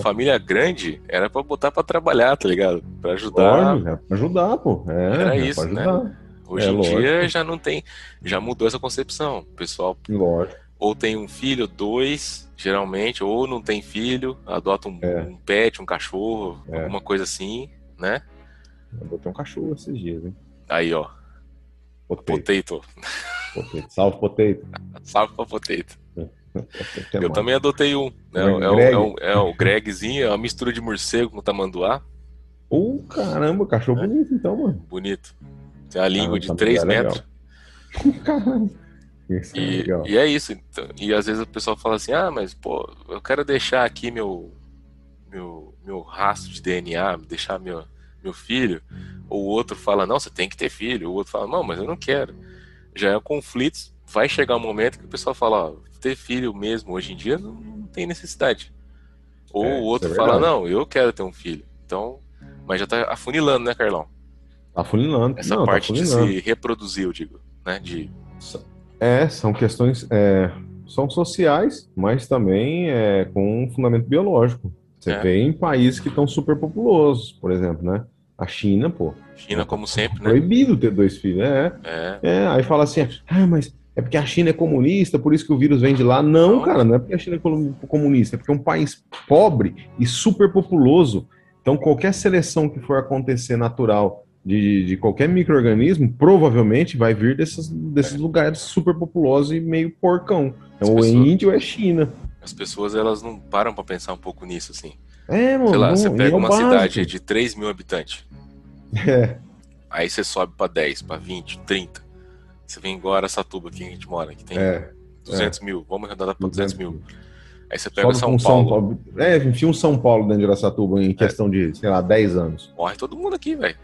Família grande, era pra botar pra trabalhar, tá ligado? Pra ajudar. Pode, é pra ajudar, pô. É, era isso, né? Hoje é, em lógico. dia já não tem, já mudou essa concepção. O pessoal lógico. ou tem um filho, dois, geralmente, ou não tem filho, adota um, é. um pet, um cachorro, é. alguma coisa assim, né? Eu botei um cachorro esses dias, hein? Aí, ó. Potato. Potato. potato. Salve, potato. [LAUGHS] Salve pra potato. Eu também adotei um. Né? É, é, é, um, é o Gregzinho, é uma mistura de morcego com tamanduá. Ô, oh, caramba, cachorro é. bonito então, mano. Bonito. Tem a língua ah, de 3 metros. Caramba. Isso e, é e é isso. Então, e às vezes o pessoal fala assim: ah, mas pô, eu quero deixar aqui meu, meu, meu rastro de DNA, deixar meu, meu filho. Ou o outro fala: não, você tem que ter filho. O outro fala: não, mas eu não quero. Já é um conflito. Vai chegar um momento que o pessoal fala: ó, ter filho mesmo hoje em dia não, tem necessidade. Ou é, o outro é fala: não, eu quero ter um filho. Então, mas já tá afunilando, né, Carlão? Tá afunilando. Essa Não, tá parte tá de se reproduzir, eu digo, né? De... É, são questões, é, são sociais, mas também é, com um fundamento biológico. Você é. vê em países que estão super populosos, por exemplo, né? A China, pô. China, como sempre, né? Proibido ter dois filhos, é. É. é aí fala assim, ah, mas é porque a China é comunista, por isso que o vírus vem de lá. Não, não, cara, não é porque a China é comunista, é porque é um país pobre e super populoso. Então, qualquer seleção que for acontecer natural de, de qualquer microorganismo provavelmente vai vir desses, desses é. lugares super populosos e meio porcão. Então, ou é Índia ou é China. As pessoas elas não param para pensar um pouco nisso, assim. É, mano. Sei lá, você pega é uma básico. cidade de 3 mil habitantes. É. Aí você sobe para 10, para 20, 30. Você vem embora essa tuba aqui que a gente mora, que tem é. 200 é. mil. Vamos arredondar para 200 mil. Aí você pega São Paulo. São Paulo. É, enfim, um São Paulo dentro de Aracatuba em é. questão de, sei lá, 10 anos. Morre todo mundo aqui, velho.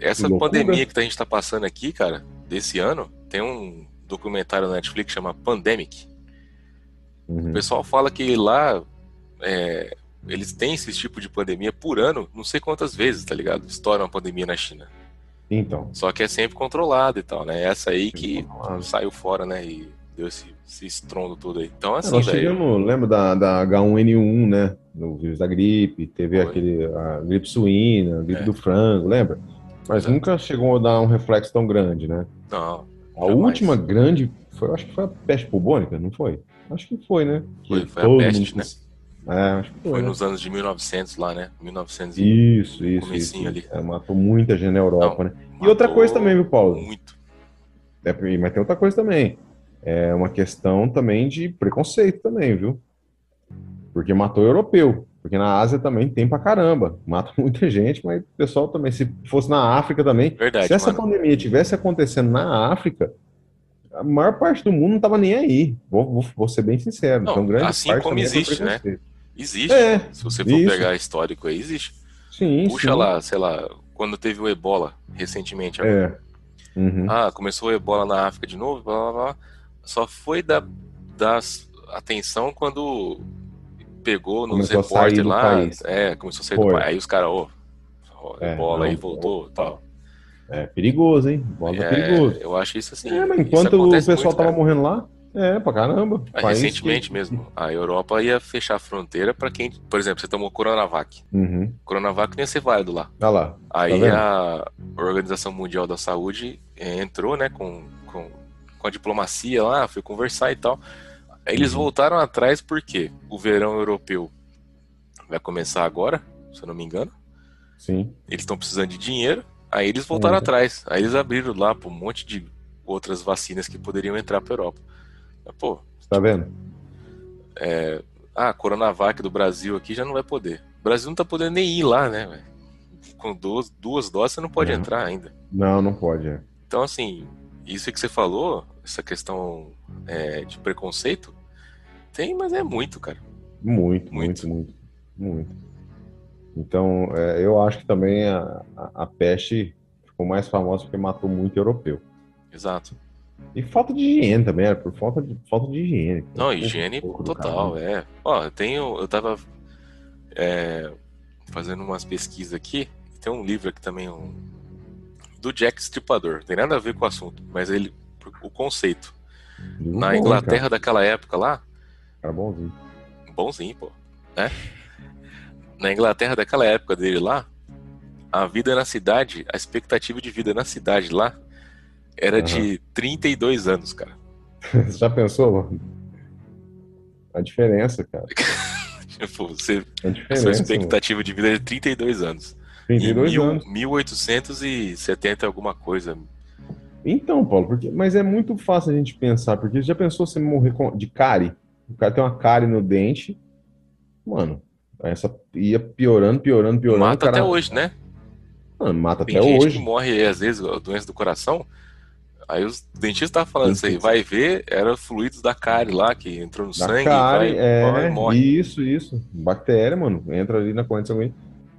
Essa pandemia que a gente tá passando aqui, cara, desse ano, tem um documentário na Netflix que chama Pandemic. Uhum. O pessoal fala que lá é, eles têm esse tipo de pandemia por ano, não sei quantas vezes, tá ligado? Estoura uma pandemia na China. Então. Só que é sempre controlado e tal, né? Essa aí que saiu fora, né? E deu esse, esse estrondo todo aí. Então, assim, é, nós tivemos, lembra da, da H1N1, né? No vírus da gripe, teve Foi. aquele, a gripe suína, a gripe é. do frango, lembra? Mas Exato. nunca chegou a dar um reflexo tão grande, né? Não. A última grande, foi, acho que foi a peste bubônica, não foi? Acho que foi, né? Foi, foi a peste, mundo... né? É, foi, né? nos anos de 1900 lá, né? 1900 Isso, isso, isso. ali. É, matou muita gente na Europa, não, né? E outra coisa também, viu, Paulo? Muito. É, mas tem outra coisa também é uma questão também de preconceito também, viu? Porque matou europeu. Porque na Ásia também tem pra caramba. Mata [LAUGHS] muita gente, mas o pessoal também, se fosse na África também. Verdade, se essa mano. pandemia tivesse acontecendo na África, a maior parte do mundo não tava nem aí. Vou, vou, vou ser bem sincero. Não, então, grande assim parte como é existe, né? Existe. É, se você for isso. pegar histórico aí, existe. Sim, Puxa sim. lá, sei lá, quando teve o ebola recentemente. É. Uhum. Ah, começou o ebola na África de novo, blá blá blá só foi dar, dar atenção quando pegou nos repórteres lá. É, começou a sair foi. do país. Aí os caras, ô, oh, é, bola aí voltou tal. É perigoso, hein? Bola é, perigoso. Eu acho isso assim. É, mas enquanto o pessoal muito, tava cara. morrendo lá, é, pra caramba. recentemente que... mesmo, a Europa ia fechar a fronteira para quem, por exemplo, você tomou Coronavac. Uhum. Coronavac não ia ser válido lá. Tá lá. Aí tá a Organização Mundial da Saúde eh, entrou, né, com, com com a diplomacia lá, foi conversar e tal. Aí eles uhum. voltaram atrás porque o verão europeu vai começar agora, se eu não me engano. Sim. Eles estão precisando de dinheiro, aí eles voltaram uhum. atrás. Aí eles abriram lá para um monte de outras vacinas que poderiam entrar para Europa. Pô, tá vendo? É, ah, Coronavac do Brasil aqui já não vai poder. Brasil não tá podendo nem ir lá, né? Com duas, duas doses você não pode Não. entrar ainda. Não, não pode. É. Então, assim, isso que você falou, essa questão é, de preconceito, tem, mas é muito, cara. Muito, Muito. muito, muito, muito. Então, é, eu acho que também a, a, a peste ficou mais famosa porque matou muito europeu. Exato. E falta de higiene também, era por falta de, falta de higiene. Não, Um higiene do total, é. Ó, eu tenho. Eu tava é, fazendo umas pesquisas aqui. Tem um livro aqui também, um, do Jack Stripador. Tem nada a ver com o assunto, mas ele. O conceito. Livro Na bom, Inglaterra Cara, daquela época lá, cara bonzinho. bonzinho, pô. Né? Na Inglaterra daquela época dele lá, a vida na cidade, a expectativa de vida na cidade lá era Aham. de 32 anos, cara. [LAUGHS] Você já pensou, mano? A diferença, cara. [LAUGHS] Tipo, você, A a sua diferença. mano. expectativa de vida é de 32 anos. 32 em mil, anos. 1870 alguma coisa. Então, Paulo, porque, mas é muito fácil a gente pensar, porque já pensou você morrer com- de cárie? O cara tem uma cárie no dente, mano, essa ia piorando, piorando, piorando. Mata cara- até hoje, né? Mano, mata Tem até gente hoje. que morre, às vezes, a doença do coração. Aí os dentistas estavam falando isso aí, vai ver, era fluidos da cárie lá, que entrou no Da sangue, cárie, vai, é, vai, morre. isso, isso. Bactéria, mano, entra ali na corrente sanguínea,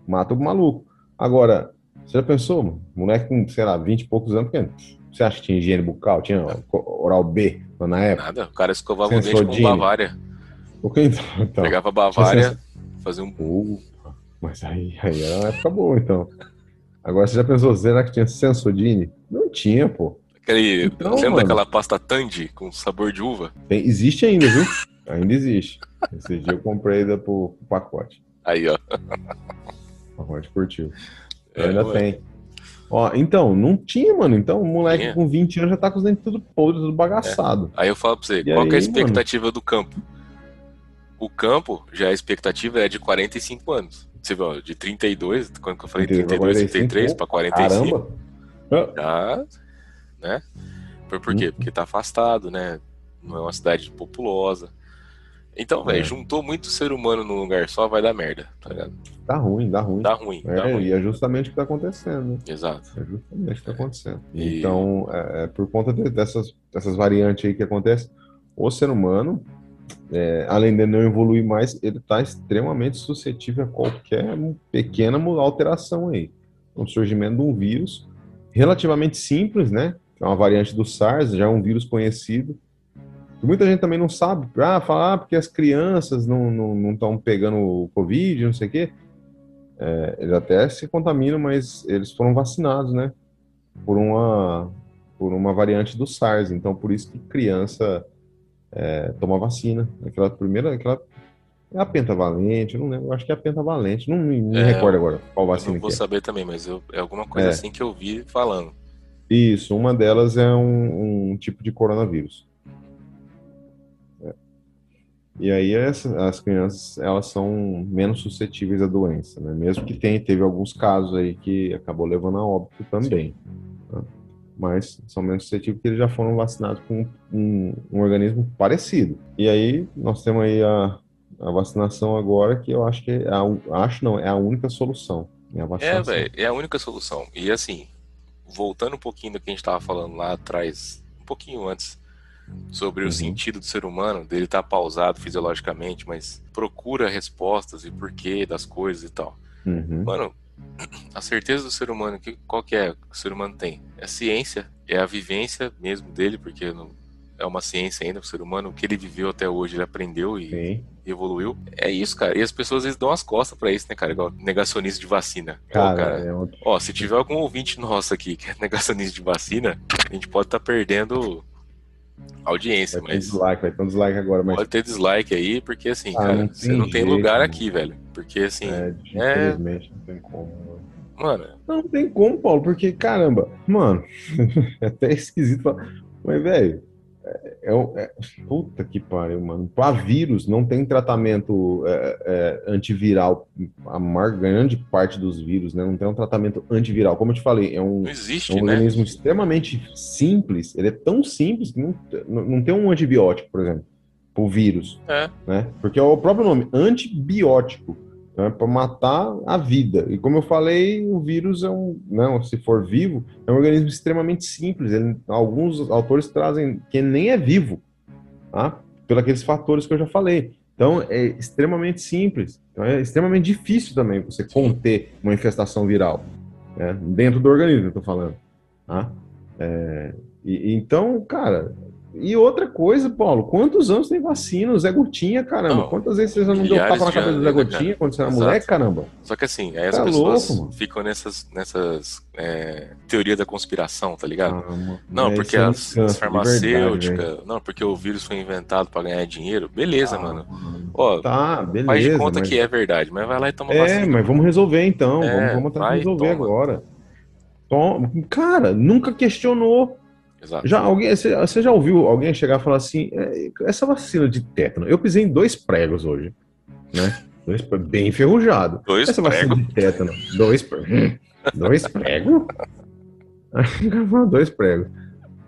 mata o maluco. Agora, você já pensou, mano? Moleque com, sei lá, 20 e poucos anos, porque você acha que tinha higiene bucal? Tinha oral B na época? Nada, o cara escovava o dente com. Bavária. O que então? então? Pegava Bavária, fazia um. Pô, mas aí, aí era uma época boa, então. Agora, você já pensou, será que tinha Sensodine? Não tinha, pô. Aquele, Então, lembra mano. daquela pasta Tandy com sabor de uva? Tem- existe ainda, viu? Ainda existe. Esse dia eu comprei da, pro, pro pacote. Aí, ó. Pacote curtiu. É, ainda ué. tem. Ó, então, não tinha, mano. Então, o moleque Tinha. com 20 anos já tá com os dentes tudo podres, tudo bagaçado. Aí eu falo pra você, E qual que é a aí, expectativa do campo? O campo, já a expectativa é de 45 anos. Você viu, de 32, quando que eu falei 32, 33 para 45, Caramba! Já, né? Por, por quê? Uhum. Porque tá afastado, né? Não é uma cidade populosa. Então, velho, É. juntou muito ser humano num lugar só, vai dar merda, tá ligado? Dá ruim, dá ruim. Dá ruim, dá É, ruim. e é justamente o que tá acontecendo? Exato. É justamente o que está acontecendo. E- Então, é, é por conta de- dessas, dessas variantes aí que acontecem, o ser humano, é, além de não evoluir mais, ele está extremamente suscetível a qualquer pequena alteração aí. O surgimento de um vírus relativamente simples, né? É uma variante do SARS, já é um vírus conhecido. que Muita gente também não sabe. Ah, falar ah, porque as crianças não estão pegando o Covid, não sei o quê. É, eles até se contaminam, mas eles foram vacinados, né? Por uma, por uma variante do SARS. Então, por isso que criança é, toma vacina. Aquela primeira, aquela. É a pentavalente, eu não lembro, eu acho que é a pentavalente, não me, me É, recordo agora qual Eu vacina não vou que é. saber também, mas eu, é alguma coisa É. assim que eu vi falando. Isso, uma delas é um, um tipo de coronavírus. É. E aí essa- as crianças elas são menos suscetíveis à doença, né? Mesmo que tenha, teve alguns casos aí que acabou levando a óbito também. tá? Mas são menos suscetíveis porque eles já foram vacinados com um, um organismo parecido. E aí nós temos aí a, a vacinação agora que eu acho que é a, acho não, é a única solução. É a É, velho, é a única solução. E assim, voltando um pouquinho do que a gente tava falando lá atrás, um pouquinho antes, sobre Uhum. o sentido do ser humano, dele estar pausado fisiologicamente, mas procura respostas e porquê das coisas e tal. Uhum. Mano, [CLEARS THROAT] a certeza do ser humano, que, qual que é que o ser humano tem? É ciência, é a vivência mesmo dele, porque não, é uma ciência ainda, o ser humano, o que ele viveu até hoje, ele aprendeu e Sim. evoluiu. É isso, cara. E as pessoas às vezes dão as costas pra isso, né, cara? Igual negacionista de vacina. Pô, Cara, cara, é um- Ó, se tiver algum ouvinte nosso aqui que é [LAUGHS] negacionista de vacina, a gente pode estar perdendo audiência, Vai mas dislike, vai ter um dislike agora, mas pode ter dislike aí, porque assim, Ah, cara, não você não tem jeito, lugar mano. aqui, velho. Porque assim, é, é- infelizmente não tem como. mano. mano, Não, não tem como, Paulo, porque, caramba, mano, [LAUGHS] é até esquisito falar, mas, velho, é, é, puta que pariu, mano. Para vírus não tem tratamento é, é, antiviral, a maior grande parte dos vírus, né, não tem um tratamento antiviral. Como eu te falei, é um, não É existe, um né? organismo extremamente simples, ele é tão simples que não, não tem um antibiótico, por exemplo, pro vírus, É. né? Porque é o próprio nome, antibiótico. Então é para matar a vida. E como eu falei, o vírus é um, não, se for vivo, é um organismo extremamente simples. Ele, alguns autores trazem que nem é vivo, tá? Pelos aqueles fatores que eu já falei. Então é extremamente simples. Então é extremamente difícil também você conter uma infestação viral né? dentro do organismo, eu tô falando. Tá? É, e, então, cara, e outra coisa, Paulo, quantos anos tem vacina? O Zé Gotinha, caramba. Não, Quantas vezes você já não deu tapa na cabeça do Zé Gotinha quando você era Exato. moleque, caramba? Só que assim, aí as tá pessoas louco, ficam nessas, nessas é, teoria da conspiração, tá ligado? Ah, não, porque é as, as farmacêuticas. não, porque o vírus foi inventado para ganhar dinheiro. Beleza, ah, mano. Ó, tá, beleza. Faz de conta mas... que é verdade, mas vai lá e toma é, vacina. É, mas vamos resolver então. É, vamos, vamos resolver agora. Toma. Cara, nunca questionou. Exato. Já alguém, você já ouviu alguém chegar e falar assim, é, essa vacina de tétano, eu pisei em dois pregos hoje, né? [LAUGHS] Dois, bem enferrujado. Dois essa vacina de tétano, dois, dois pregos? [LAUGHS] dois pregos.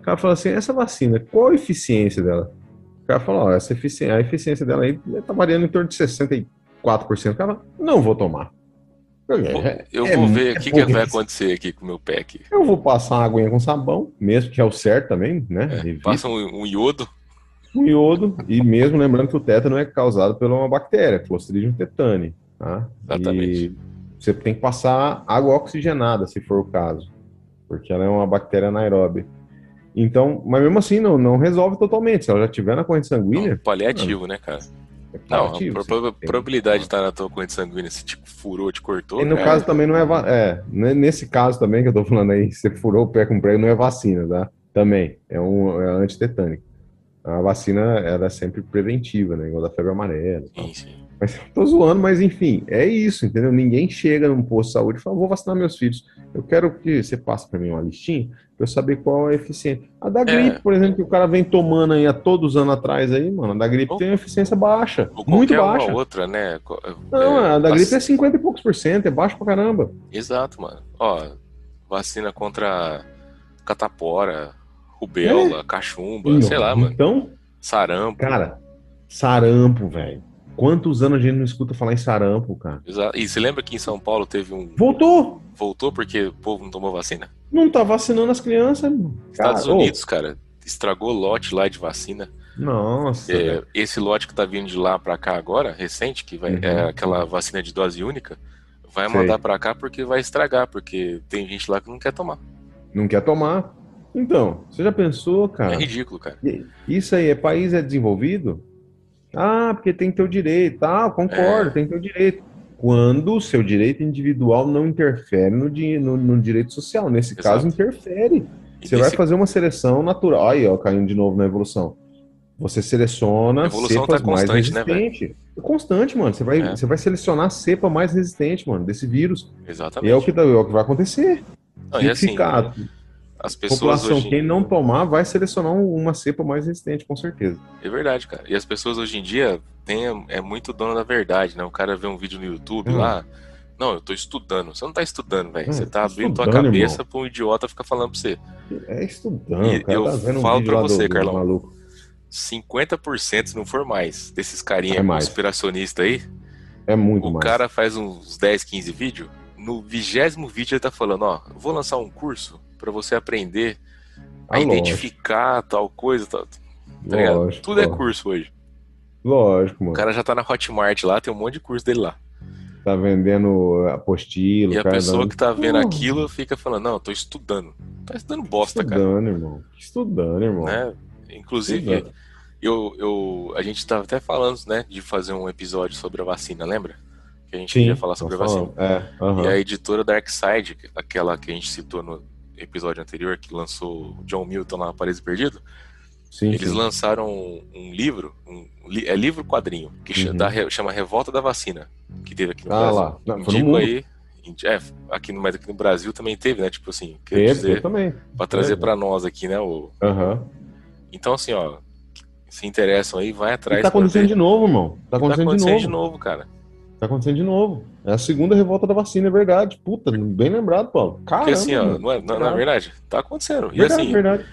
O cara fala assim, essa vacina, qual a eficiência dela? O cara fala, ó, essa eficiência, a eficiência dela aí tá variando em torno de 64%. O cara fala, não vou tomar. É, eu é, vou ver o que, que, vai acontecer aqui com o meu pé aqui. Eu vou passar uma aguinha com sabão, mesmo que é o certo também, né? É, passa um, um, iodo. Um iodo, e mesmo lembrando que o tétano é causado por uma bactéria, Clostridium tetani. Tá? Exatamente. E você tem que passar água oxigenada, se for o caso, porque ela é uma bactéria anaeróbia. Então, mas mesmo assim, não, não resolve totalmente. Se ela já tiver na corrente sanguínea. Não, paliativo, não. né, cara? É não, a probabilidade de estar na tua corrente sanguínea, se tipo furou, te cortou. E no cara. caso também não é, é. Nesse caso também que eu tô falando aí, você furou o pé com prego, não é vacina, tá? Também. É um é antitetânico. A vacina era sempre preventiva, né? Igual da febre amarela. Sim, sim. Mas tô zoando, mas enfim, é isso, entendeu? Ninguém chega num posto de saúde e fala, vou vacinar meus filhos. Eu quero que você passe para mim uma listinha para eu saber qual é a eficiência. A da gripe, é. por exemplo, que o cara vem tomando aí há todos os anos atrás aí, mano, a da gripe ou, tem uma eficiência baixa, muito baixa. Uma outra, né? Não, é, a da gripe é 50 e poucos por cento, é baixo pra caramba. Exato, mano. Ó, vacina contra catapora, rubéola, é. cachumba, sei lá, mano. Então, sarampo. Cara, sarampo, velho. Quantos anos a gente não escuta falar em sarampo, cara? Exato. E você lembra que em São Paulo teve um. Voltou! Voltou porque o povo não tomou vacina? Não tá vacinando as crianças. Estados cara, Unidos, oh. cara, estragou lote lá de vacina. Nossa. É, esse lote que tá vindo de lá para cá agora, recente, que vai, uhum. é aquela vacina de dose única, vai mandar para cá porque vai estragar, porque tem gente lá que não quer tomar. Não quer tomar. Então, você já pensou, cara? É ridículo, cara. Isso aí é país é desenvolvido? Ah, porque tem que ter o direito. Ah, concordo, é. tem que ter o direito. Quando o seu direito individual não interfere no, no, no direito social. Nesse Exato. caso, interfere. Você vai fazer uma seleção natural. Aí, ó, caindo de novo na evolução. Você seleciona cepas tá mais resistentes. Né, é constante, mano. Você vai, é. você vai selecionar a cepa mais resistente, mano, desse vírus. Exatamente. E é o que, é o que vai acontecer. Não, Se assim, ficar as pessoas população, hoje... quem não tomar, vai selecionar uma cepa mais resistente, com certeza. É verdade, cara. E as pessoas hoje em dia têm, é muito dono da verdade, né? O cara vê um vídeo no YouTube hum. lá. Não, eu tô estudando. Você não tá estudando, velho. Hum, você tá abrindo tua cabeça irmão. pra um idiota ficar falando pra você. É estudando, e cara. Eu tá falo um pra você, do, Carlão. Maluco. 50%, se não for mais, desses carinha é conspiracionistas aí. É muito o mais. O cara faz uns 10, 15 vídeos. No vigésimo vídeo ele tá falando, ó, vou lançar um curso para você aprender a ah, identificar lógico. tal coisa. Tal, tá lógico, Tudo é curso hoje. Lógico, mano. O cara já tá na Hotmart lá, tem um monte de curso dele lá. Tá vendendo apostilo. E a pessoa dando... que tá vendo aquilo fica falando, não, eu tô estudando. Tá estudando bosta, estudando, cara. Estudando, irmão. Estudando, irmão. Né? Inclusive, estudando. eu, eu, a gente tava até falando, né, de fazer um episódio sobre a vacina, lembra? Que a gente Sim, ia falar sobre a vacina. É, uhum. E a editora Darkside, aquela que a gente citou no, episódio anterior, que lançou John Milton lá, Paraíso Perdido, sim, eles sim. lançaram um, livro, um, é livro quadrinho, que uhum. dá, chama Revolta da Vacina, que teve aqui no ah, Brasil. Lá. Não, Indico aí. É, aqui no, mas aqui no Brasil também teve, né? Tipo assim, quer dizer, também. Pra trazer para nós aqui, né? O... Uhum. Então, assim, ó, se interessam aí, vai atrás. E tá acontecendo de novo, irmão. Tá acontecendo, tá acontecendo de, novo. de novo, cara. Tá acontecendo de novo. É a segunda revolta da vacina, é verdade. Puta, bem lembrado, Paulo. Caramba, Porque assim, ó, não é, não, na verdade, tá acontecendo. Verdade, e assim, verdade.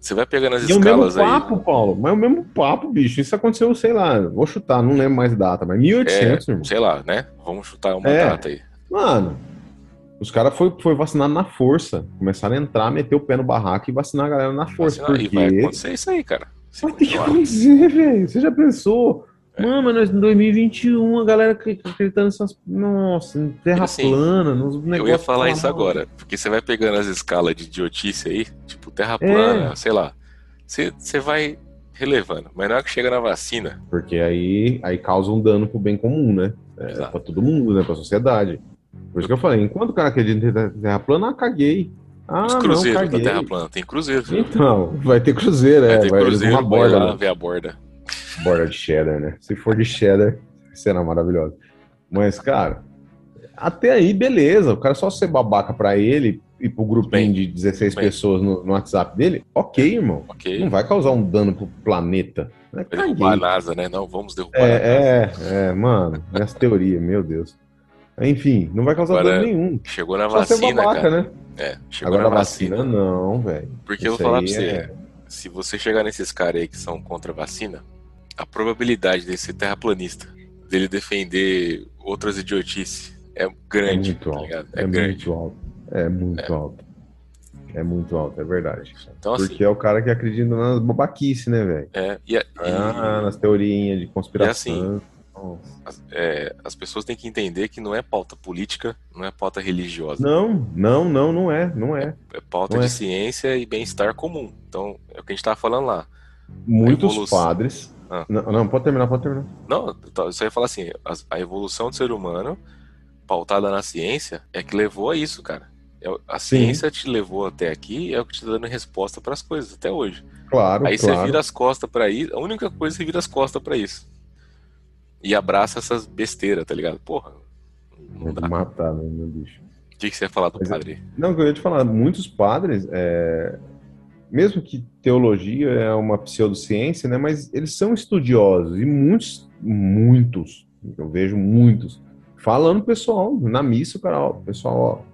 Você vai pegando as E é o mesmo escalas aí. papo, Paulo. Mas é o mesmo papo, bicho. Isso aconteceu, sei lá, vou chutar, não lembro mais data, mas 1800, irmão. Sei lá, né? Vamos chutar uma É. data aí. Mano, os caras foi, foi vacinado na força. Começaram a entrar, meter o pé no barraco e vacinar a galera na força. Vacinar, porque E vai acontecer isso aí, cara. Vai ter que acontecer, velho. Você já pensou? É. Mano, mas nós em 2021, a galera acre- acreditando nessas. Nossa, em terra Assim, plana, nos Eu negócios. ia falar isso agora, porque você vai pegando as escalas de idiotice aí, tipo terra É. plana, sei lá. Você, você vai relevando. Mas na hora que chega na vacina, Porque aí, aí causa um dano pro bem comum, né? É, Exato. pra todo mundo, né? Pra sociedade. Por isso que eu falei, enquanto o cara acredita em terra- plana, ah, caguei. Ah, os não, cruzeiros da caguei. terra plana, tem cruzeiro. viu? Então, vai ter cruzeiro, vai é. ter Vai, eles cruzeiro, vão vai borda, lá né? ver a borda. Borda de cheddar, né? Se for de cheddar, será maravilhoso. Mas, cara, até aí, beleza. O cara só ser babaca pra ele e pro grupinho de 16 bem. pessoas no, no WhatsApp dele, ok, irmão. Ok. Não vai causar um dano pro planeta. Não é Vai derrubar a. NASA, né? Não, vamos derrubar a NASA. É, é, é, mano, essa teoria, meu Deus. Enfim, não vai causar Agora, dano nenhum. Chegou na Só ser vacina, babaca, cara. né? É, chegou Agora na vacina, vacina. não, velho. Porque eu Isso vou falar pra você, é- se você chegar nesses caras aí que são contra a vacina, a probabilidade desse terraplanista, dele defender outras idiotices, é É grande, muito tá alto. É, É, grande. muito alto. É muito alto. É muito alto, é verdade. Então, assim, Porque é o cara que acredita nas babaquice, né, velho? é, e, a- e Ah, nas teorias de conspiração. assim, as, é, as pessoas têm que entender que não é pauta política, não é pauta religiosa, Não, não, não, não é, não é. é pauta não de é. ciência e bem-estar comum. Então, é o que a gente tava falando lá. Muitos evolução- padres. Ah. Não, não, pode terminar, pode terminar. Não, eu só ia falar assim, a, a evolução do ser humano, pautada na ciência, é que levou a isso, cara. É A Sim. ciência te levou até aqui e é o que te tá dando resposta para as coisas até hoje. Claro, Aí claro. você vira as costas pra isso, a única coisa é você vira as costas pra isso. E abraça essas besteiras, tá ligado? Porra, não dá. Matar, né, meu bicho. O que, que você ia falar do Mas padre? Não, eu ia te falar, muitos padres, é, mesmo que teologia é uma pseudociência, né, mas eles são estudiosos, e muitos, muitos, eu vejo muitos, falando pessoal, na missa, o cara, ó, pessoal,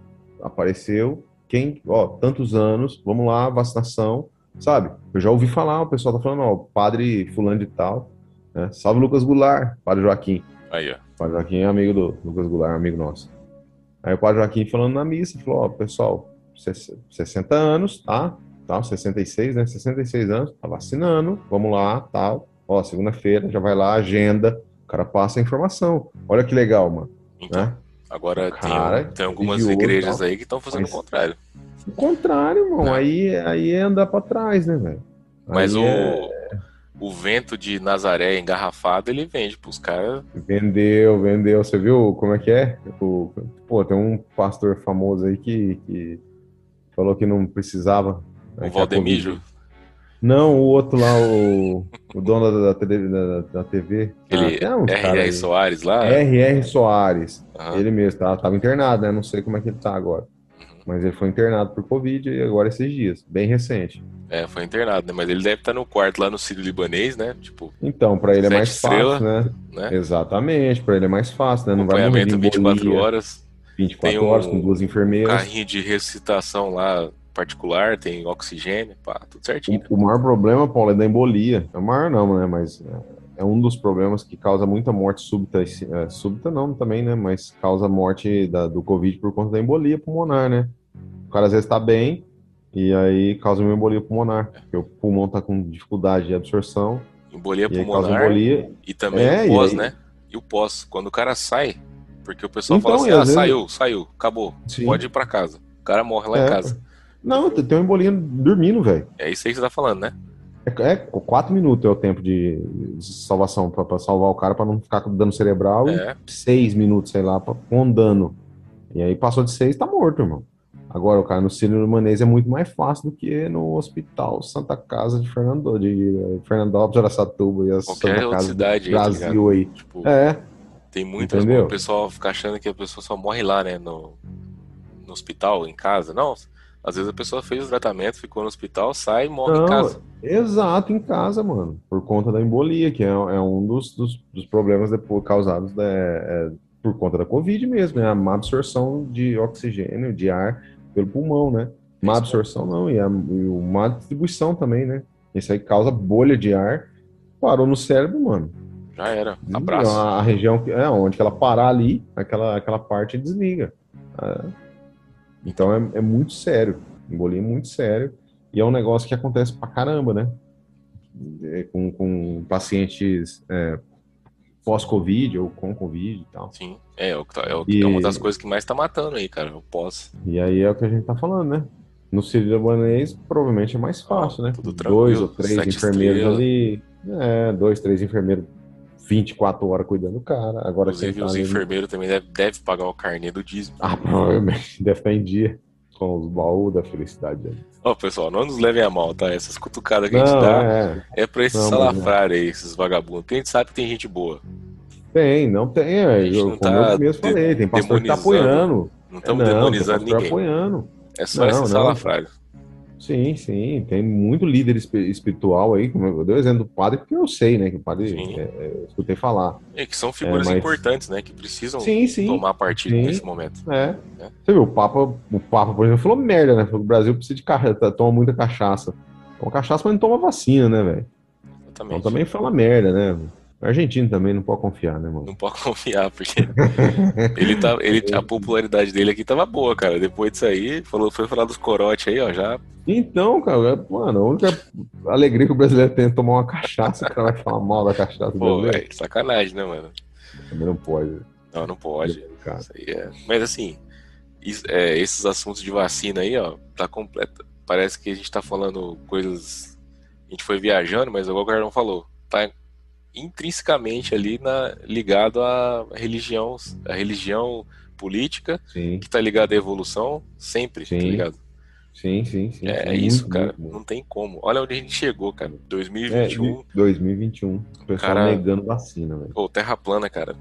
ó, apareceu, quem, ó, tantos anos, vamos lá, vacinação, sabe? Eu já ouvi falar, o pessoal tá falando, ó, padre fulano de tal, né, salve Lucas Goulart, padre Joaquim, Aí, ó. Padre Joaquim é amigo do Lucas Goulart, amigo nosso. Aí o Padre Joaquim falando na missa, falou, ó, pessoal, 60 anos, tá? Tá, 66, né? 66 anos, tá vacinando, vamos lá, tal. Ó, segunda-feira, já vai lá, agenda, o cara passa a informação. Olha que legal, mano, Então, né? agora tem, Cara, tem algumas religioso, igrejas tal. aí que estão fazendo Mas- o contrário. O contrário, irmão, Não. aí, aí é andar pra trás, né, velho? Mas Aí o, é- o vento de Nazaré engarrafado, ele vende pros caras. Vendeu, vendeu. Você viu como é que é? O, pô, tem um pastor famoso aí que, que falou que não precisava. O. Covid- Não, o outro lá, o, o dono da, da, tele- da, da TV. Ele, Ah, R.R. aí. Soares lá. R.R. Soares. Aham. Ele mesmo, tá, tava internado, né? Não sei como é que ele tá agora. Mas ele foi internado por Covid e agora esses dias, bem recente. É, foi internado, né? Mas ele deve estar no quarto lá no Sírio Libanês, né? Tipo, Então, pra ele é mais estrela, fácil, né? né? Exatamente, pra ele é mais fácil, né? Não vai morrer de 24 embolia. horas. 24 Tem um horas com duas enfermeiras. Carrinho de ressuscitação lá particular, tem oxigênio, pá, tudo certinho. O, o maior problema, Paulo, é da embolia. É o maior não, né? Mas é, é um dos problemas que causa muita morte súbita. é, súbita não também, né? Mas causa morte da- do Covid por conta da embolia pulmonar, né? O cara às vezes tá bem e aí causa uma embolia pulmonar. Porque o pulmão tá com dificuldade de absorção Embolia e pulmonar embolia. e também É, o e pós, aí- né? E o pós, quando o cara sai, porque o pessoal Então, fala e assim, ah, vezes- saiu, saiu, acabou, Sim. pode ir pra casa. O cara morre lá É. em casa. Não, tem uma embolia dormindo, velho. É isso aí que você tá falando, né? É, é quatro minutos é o tempo de, salvação pra salvar o cara pra não ficar com dano cerebral. e É. seis minutos, sei lá, pra- com dano. E aí passou de seis, tá morto, irmão. Agora, o cara no Sírio Libanês é muito mais fácil do que no Hospital Santa Casa de Fernando, de eh, Fernandópolis, Araçatuba e a Qualquer Santa Casa cidade do aí, tá Brasil aí. Tipo, É, tem muitas. O pessoal fica achando que a pessoa só morre lá, né? No, no hospital, em casa. Não. Às vezes a pessoa fez o tratamento, ficou no hospital, sai e morre Não, em casa. exato, em casa, mano. Por conta da embolia, que é, é um dos, dos, dos problemas depois causados né, é, por conta da Covid mesmo, né? A má absorção de oxigênio, de ar pelo pulmão, né? Má absorção não, e, a, e má distribuição também, né? Isso aí causa bolha de ar, parou no cérebro, mano. Já era. Abraço. A, a região é onde ela parar ali, aquela, aquela parte desliga. É. Então é, é, muito sério. Embolia é muito sério. E é um negócio que acontece pra caramba, né? É, com, com pacientes é, pós-Covid ou com Covid e tal. Sim, é, é, o, é, e, é uma das coisas que mais tá matando aí, cara, o pós. E aí é o que a gente tá falando, né? No sírio-libanês, provavelmente é mais fácil, ah, né? Dois ou três enfermeiros estrelas. ali. É, dois, três enfermeiros 24 horas cuidando do cara. Agora Inclusive, tá os enfermeiros também devem deve pagar o carnê do dízimo. Ah, provavelmente. Deve estar em dia com os baús da felicidade. Ó, oh, pessoal, não nos levem a mal, tá? Essas cutucadas que não, a gente dá é, é pra esses salafrários aí, esses vagabundos. Porque a gente sabe que tem gente boa. Tem, não tem. É, eu, como tá eu mesmo falei, tem pastor que tá apoiando. Não estamos é, demonizando ninguém. apoiando. É só não, esse salafrário. Sim, sim, tem muito líder espiritual aí, como eu dei o exemplo do padre, porque eu sei, né, que o padre, é, é, escutei falar. É, que são figuras é, mas... importantes, né, que precisam sim, sim, tomar partido sim, nesse momento. É. é. Você viu, o Papa, o Papa, por exemplo, falou merda, né, o Brasil precisa de cachaça, toma muita cachaça. Toma cachaça, mas não toma vacina, né, velho? Então também fala merda, né, argentino também não pode confiar, né, mano? Não pode confiar, porque ele tá, ele, a [LAUGHS] popularidade dele aqui tava boa, cara. Depois disso aí, falou, foi falar dos corotes aí, ó, já. Então, cara, é, mano, a única alegria que o brasileiro tem é tomar uma cachaça, o cara vai falar mal da cachaça Pô, véio, sacanagem, né, mano? Também não pode. Não, não pode. Cara. Isso aí é... Mas assim, isso, é, esses assuntos de vacina aí, ó, tá completo. Parece que a gente tá falando coisas. A gente foi viajando, mas igual o Carlão falou, tá intrinsecamente ali na, ligado à religião, à religião política, sim. que está ligado à evolução, sempre, tá sim. tá ligado? Sim, sim, sim. É, é isso, muito, cara. Muito. Não tem como. Olha onde a gente chegou, cara. 2021. É, 2021. O pessoal cara... negando vacina, velho. Pô, terra plana, cara.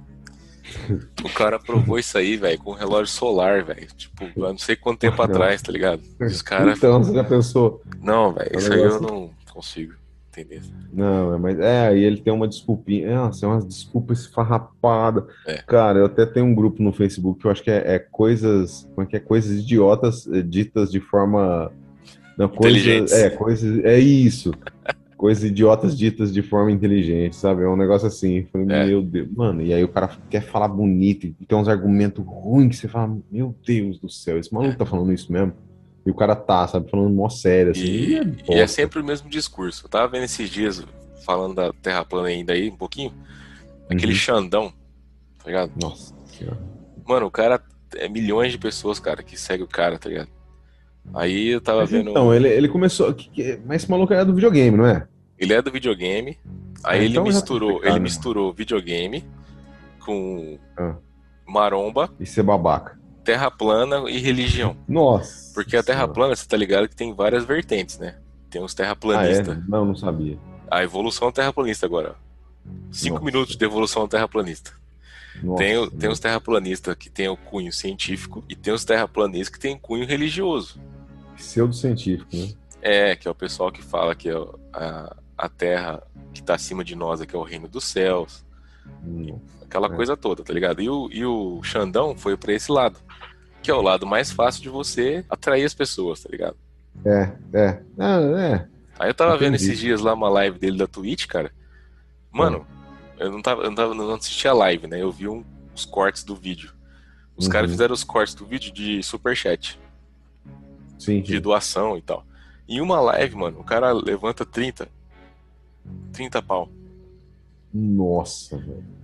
o cara provou isso aí, velho, com um relógio solar, velho. Tipo, há não sei quanto tempo atrás, tá ligado? Os [LAUGHS] cara... Então, você já pensou? Não, velho, isso aí eu não consigo entender. Não, mas é, aí ele tem uma desculpinha. Nossa, é uma desculpa esfarrapada. É. Cara, eu até tenho um grupo no Facebook que eu acho que é, é coisas. Como é que é? Coisas idiotas eh, ditas de forma. Não, coisas, é, coisas. É isso. coisas idiotas ditas de forma inteligente, sabe? É um negócio assim. Falei, é. meu Deus, mano, e aí o cara quer falar bonito e tem uns argumentos ruins que você fala, meu Deus do céu, esse maluco tá falando isso mesmo. E o cara tá, sabe, falando mó sério, assim. E, é, e é sempre o mesmo discurso. Eu tava vendo esses dias, falando da Terra plana ainda aí, um pouquinho, aquele uhum. Xandão, tá ligado? Nossa senhora. Mano, o cara, é milhões de pessoas, cara, que segue o cara, tá ligado? Aí eu tava mas vendo... Então, ele, ele começou... Mas esse maluco é do videogame, não é? Ele é do videogame, aí então ele misturou, ele misturou videogame com ah. maromba... E ser babaca terra plana e religião. Nossa. Porque a terra plana, você tá ligado que tem várias vertentes, né? Tem os terraplanistas. Ah, é? Não, não sabia. A evolução é terraplanista agora. Cinco Nossa. minutos de evolução terraplanista. Nossa, tem, tem os terraplanistas que tem o cunho científico e tem os terraplanistas que tem cunho religioso. Pseudo-científico, né? É, que é o pessoal que fala que a, a Terra que está acima de nós aqui é o reino dos céus. Hum, aquela é. coisa toda, tá ligado? E o, e o Xandão foi para esse lado que é o lado mais fácil de você atrair as pessoas, tá ligado? É, é. Ah, é. Aí eu tava Entendi. vendo esses dias lá uma live dele da Twitch, cara. Mano, eu não tava, eu não, tava, não assistia a live, né? Eu vi um, os cortes do vídeo. Os uhum. caras fizeram os cortes do vídeo de superchat. Sim, de doação e tal. Em uma live, mano, o cara levanta 30. 30 pau. Nossa, velho.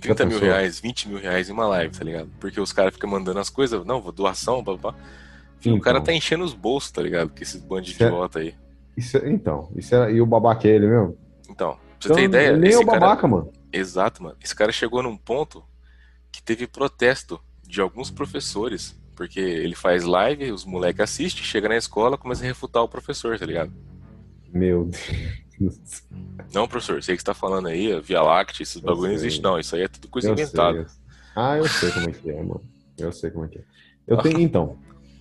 30 mil reais, 20 mil reais em uma live, tá ligado? Porque os caras ficam mandando as coisas, não, vou doação, blá, Enfim, então, o cara então. tá enchendo os bolsos, tá ligado? Que esses bandos de é- idiota aí. Isso, é- então, isso é, e o babaca é ele mesmo? Então, pra você então, ter ideia. Nem é o babaca, cara, mano. Exato, mano. Esse cara chegou num ponto que teve protesto de alguns professores. Porque ele faz live, os moleques assistem, chega na escola, começa a refutar o professor, tá ligado? Meu Deus. Não, professor, sei que você tá falando aí, Via Láctea, esses bagulho não existe, não. Isso aí é tudo coisa eu inventada. Sei. Ah, eu sei como é que é, mano. Eu sei como é que é. Eu tenho, então,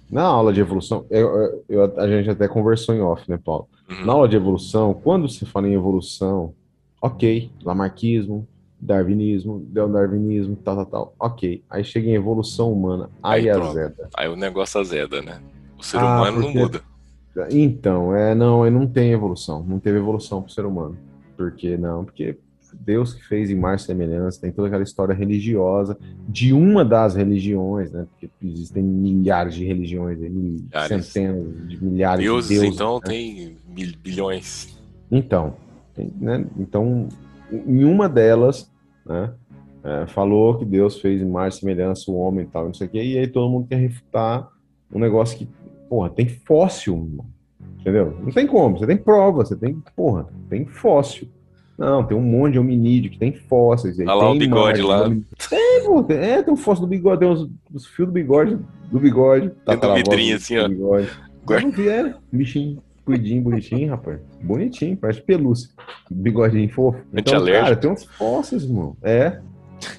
na aula de evolução, eu, eu, a gente até conversou em off, né, Paulo? Uhum. Na aula de evolução, quando se fala em evolução, ok, lamarquismo, darwinismo, darwinismo, tal, tal, tal, ok. Aí chega em evolução humana, aí, aí azeda. Aí o negócio azeda, né? O ser ah, humano não muda. Então, é, não, não tem evolução. Não teve evolução pro ser humano. Por que não? Porque Deus que fez em mais semelhança, tem toda aquela história religiosa de uma das religiões, né? Porque existem milhares de religiões, milhares. centenas de milhares deuses, de deuses. Então né? tem bilhões. Então, tem, né? então, em uma delas, né? É, falou que Deus fez em mais semelhança o homem e tal, não sei o quê, e aí todo mundo quer refutar um negócio que, porra, tem fóssil, entendeu? Não tem como, você tem prova, você tem, porra, tem fóssil. Não, tem um monte de hominídeo que tem fósseis. Olha lá o bigode lá. Tem, pô, tem, é, tem um fóssil do bigode, tem uns, os fios do bigode, do bigode. Tá tem vidrinho assim, ó. Bigode. Guarda. Não é, bichinho, cuidinho, bonitinho, rapaz. Bonitinho, parece pelúcia. Bigodinho fofo. Então, cara, tem uns fósseis, irmão. É,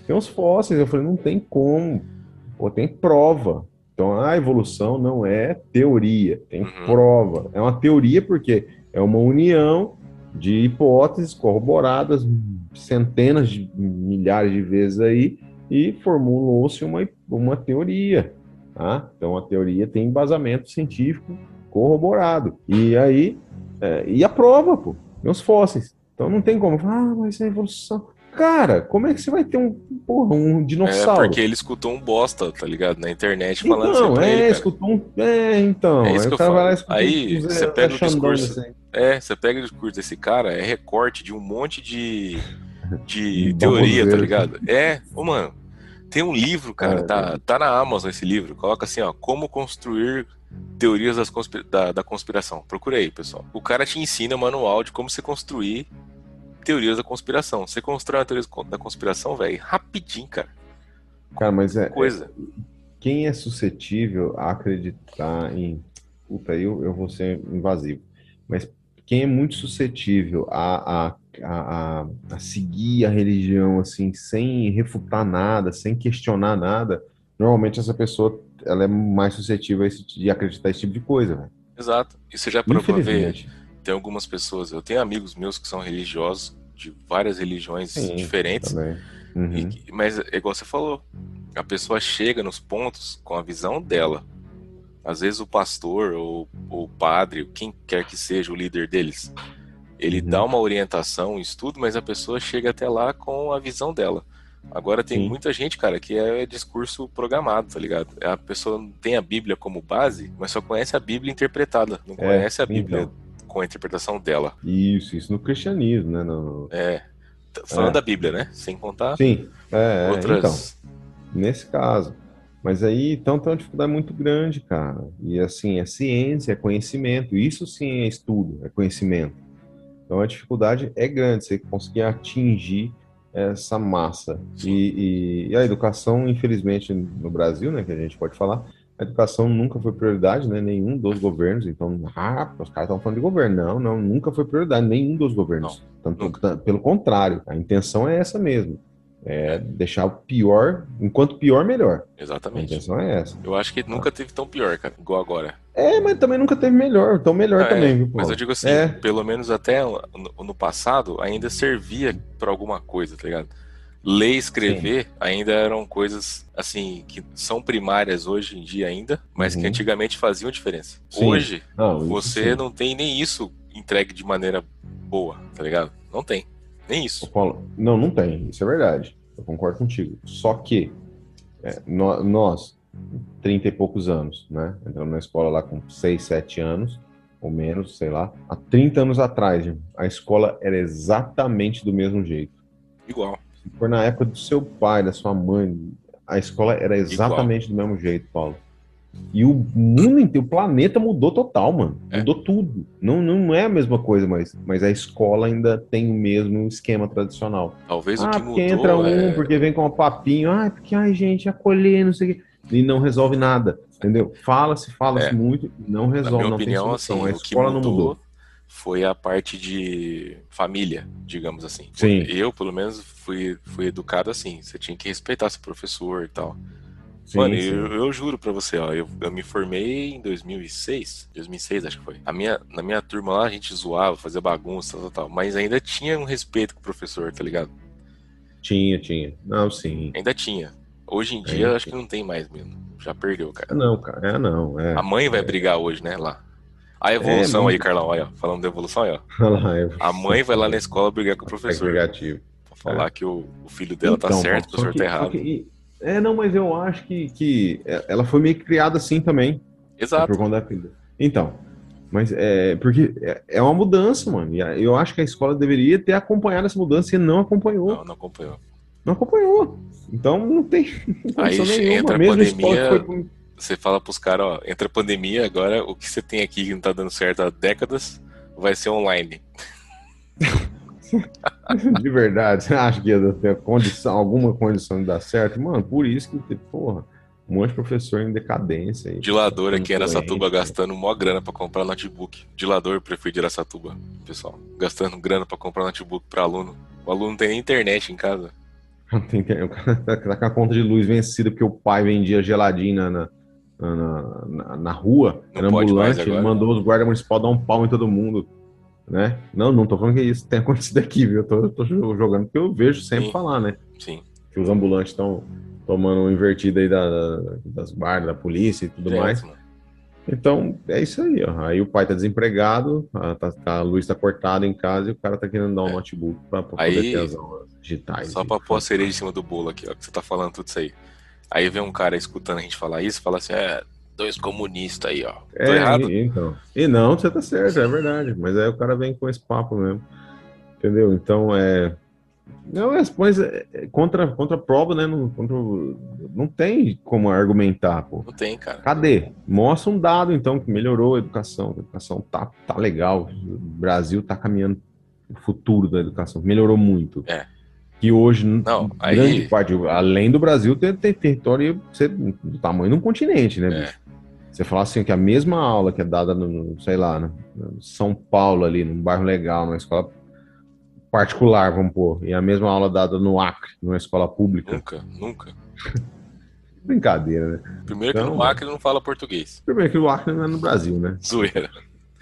tem uns fósseis. Eu falei, não tem como. Pô, tem prova. Então, a evolução não é teoria, tem uhum. prova. É uma teoria porque é uma união de hipóteses corroboradas centenas de milhares de vezes aí e formulou-se uma, uma teoria. Tá? Então a teoria tem embasamento científico corroborado. E aí, é, e a prova, pô, tem os fósseis. Então não tem como, ah, mas é evolução. Cara, como é que você vai ter um, porra, um dinossauro? É porque ele escutou um bosta, tá ligado? Na internet falando então, assim é, ele, escutou um. É, então. É isso que eu falo. Aí você pega o discurso. Assim. É, você pega o discurso desse cara, é recorte de um monte de. de [LAUGHS] teoria, tá ligado? É, ô, mano. Tem um livro, cara, é, tá, é. tá na Amazon esse livro. Coloca assim, ó, como construir teorias das conspira da, da conspiração. Procura aí, pessoal. O cara te ensina manual de como você construir teorias da conspiração. Você constrói uma teoria da conspiração, velho, rapidinho, cara. Cara, mas é. Coisa. É, quem é suscetível a acreditar em. Puta, eu, eu vou ser invasivo. Mas quem é muito suscetível a, a, a, a, seguir a religião assim, sem refutar nada, sem questionar nada, normalmente essa pessoa ela é mais suscetível de acreditar esse tipo de coisa. Véio. Exato. E você já provou ver tem algumas pessoas, eu tenho amigos meus que são religiosos, de várias religiões Sim, diferentes, uhum. e, mas é igual você falou, a pessoa chega nos pontos com a visão dela. Às vezes o pastor ou o padre, quem quer que seja o líder deles, ele uhum. dá uma orientação, um estudo, mas a pessoa chega até lá com a visão dela. Agora tem Sim. muita gente, cara, que é discurso programado, tá ligado? A pessoa tem a Bíblia como base, mas só conhece a Bíblia interpretada, não é, conhece a Bíblia então com a interpretação dela. Isso, isso no cristianismo, né? No... É. Falando é. da Bíblia, né? Sem contar Sim, é, é, outras. Então, nesse caso. Mas aí, então, tem uma dificuldade muito grande, cara. E assim, é ciência, é conhecimento. Isso sim é estudo, é conhecimento. Então a dificuldade é grande, você conseguir atingir essa massa. E, e, e, a educação, infelizmente, no Brasil, né, que a gente pode falar, a educação nunca foi prioridade, né? Nenhum dos governos. Então, ah, os caras estão falando de governo. Não, não, nunca foi prioridade, nenhum dos governos. Não, Tanto, pelo contrário, a intenção é essa mesmo. É deixar o pior, enquanto pior, melhor. Exatamente. A intenção é essa. Eu acho que nunca teve tão pior, cara, igual agora. É, mas também nunca teve melhor, tão melhor é, também, viu, Mas eu digo assim, é. pelo menos até no, no passado ainda servia para alguma coisa, tá ligado? Ler e escrever Sim. ainda eram coisas assim que são primárias hoje em dia ainda, mas uhum. que antigamente faziam diferença. Sim. Hoje não, você não tem nem isso entregue de maneira boa, tá ligado? Não tem. Nem isso. Paulo, não, não tem. Isso é verdade. Eu concordo contigo. Só que é, nós, 30 e poucos anos, né? Entramos na escola lá com 6, 7 anos, ou menos, sei lá. Há 30 anos atrás, a escola era exatamente do mesmo jeito. Igual for na época do seu pai, da sua mãe, a escola era exatamente Igual. do mesmo jeito, Paulo. E o mundo inteiro, o planeta mudou total, mano. É. Mudou tudo. Não, não é a mesma coisa, mas, mas a escola ainda tem o mesmo esquema tradicional. Talvez ah, o que porque entra um, é... porque vem com um papinho, ah, porque, ai, gente, acolher, não sei o quê. E não resolve nada, entendeu? Fala-se, fala-se é. muito, não resolve, Na minha não opinião, Assim, a escola mudou, não mudou foi a parte de família, digamos assim. Sim. Eu, pelo menos, fui, fui educado assim. Você tinha que respeitar seu professor e tal. Sim, Mano, sim. Eu, eu, juro pra você, ó, eu, eu, me formei em 2006, 2006 acho que foi. A minha, na minha turma lá a gente zoava, fazia bagunça, tal, tal, mas ainda tinha um respeito com o professor, tá ligado? Tinha, tinha. Não, sim. Ainda tinha. Hoje em dia, é. acho que não tem mais mesmo. Já perdeu, cara. Não, cara. É, não. É. A mãe vai brigar hoje, né, lá. A evolução é, aí, Carlão, olha, falando da evolução aí, ó. [LAUGHS] A mãe vai lá na escola brigar com o professor. É. Pra falar é. que o, o, filho dela tá então, tá certo, o professor que, tá errado. Que, é, não, mas eu acho que, que ela foi meio criada assim também. Exato. Por conta da filha. Então, mas é porque é, é uma mudança, mano. E eu acho que a escola deveria ter acompanhado essa mudança e não acompanhou. Não, não acompanhou. Não acompanhou. Então não tem. [LAUGHS] Não Aí entra a pandemia. Foi... Você fala pros caras, ó, entra a pandemia, agora o que você tem aqui que não tá dando certo há décadas vai ser online. [LAUGHS] de verdade, você acha que ia ter condição, alguma condição de dar certo? Mano, por isso que, porra, um monte de professor em decadência. Aí, Dilador aqui em Aracatuba gastando mó grana para comprar notebook. Dilador prefeito de Aracatuba, pessoal. Gastando grana para comprar notebook para aluno. O aluno não tem nem internet em casa. [LAUGHS] Não tem internet. O cara tá, com a conta de luz vencida porque o pai vendia geladinho na, na, na, na rua, não era ambulante, ele mandou os guardas municipais dar um pau em todo mundo. Né? Não, não tô falando que isso tem [LAUGHS] acontecido aqui, viu? Eu tô, eu tô jogando porque eu vejo sempre Sim. falar, né? Sim. Que os ambulantes estão tomando um invertido aí da, das guardas, da polícia e tudo mais. Mano. Então, é isso aí, ó. Aí o pai tá desempregado, a, tá, tá, a luz tá cortada em casa e o cara tá querendo dar um é. notebook pra, pra aí, poder ter as aulas digitais. Só pra pôr a cereja em cima do bolo aqui, ó, que você tá falando tudo isso aí. Aí vem um cara escutando a gente falar isso, fala assim, é, dois comunistas aí, ó. Tô é, errado? E, então. E não, você tá certo, é verdade. Mas aí o cara vem com esse papo mesmo. Entendeu? Então, é não, é, mas é, é, contra, contra a prova, né? Não, contra, não tem como argumentar, pô. Não tem, cara. Cadê? Mostra um dado, então, que melhorou a educação. A educação tá, tá legal. O Brasil tá caminhando o futuro da educação. Melhorou muito. É. Que hoje, não, aí... grande parte, além do Brasil, tem, tem território do tamanho de um continente, né? É. Você falar assim que a mesma aula que é dada no, sei lá, no São Paulo ali, num bairro legal, numa escola particular, vamos pôr, e a mesma aula dada no Acre, numa escola pública. Nunca, nunca. [LAUGHS] Brincadeira, né? Primeiro então, que no Acre não fala português. Primeiro que o Acre não é no Brasil, né? Zoeira.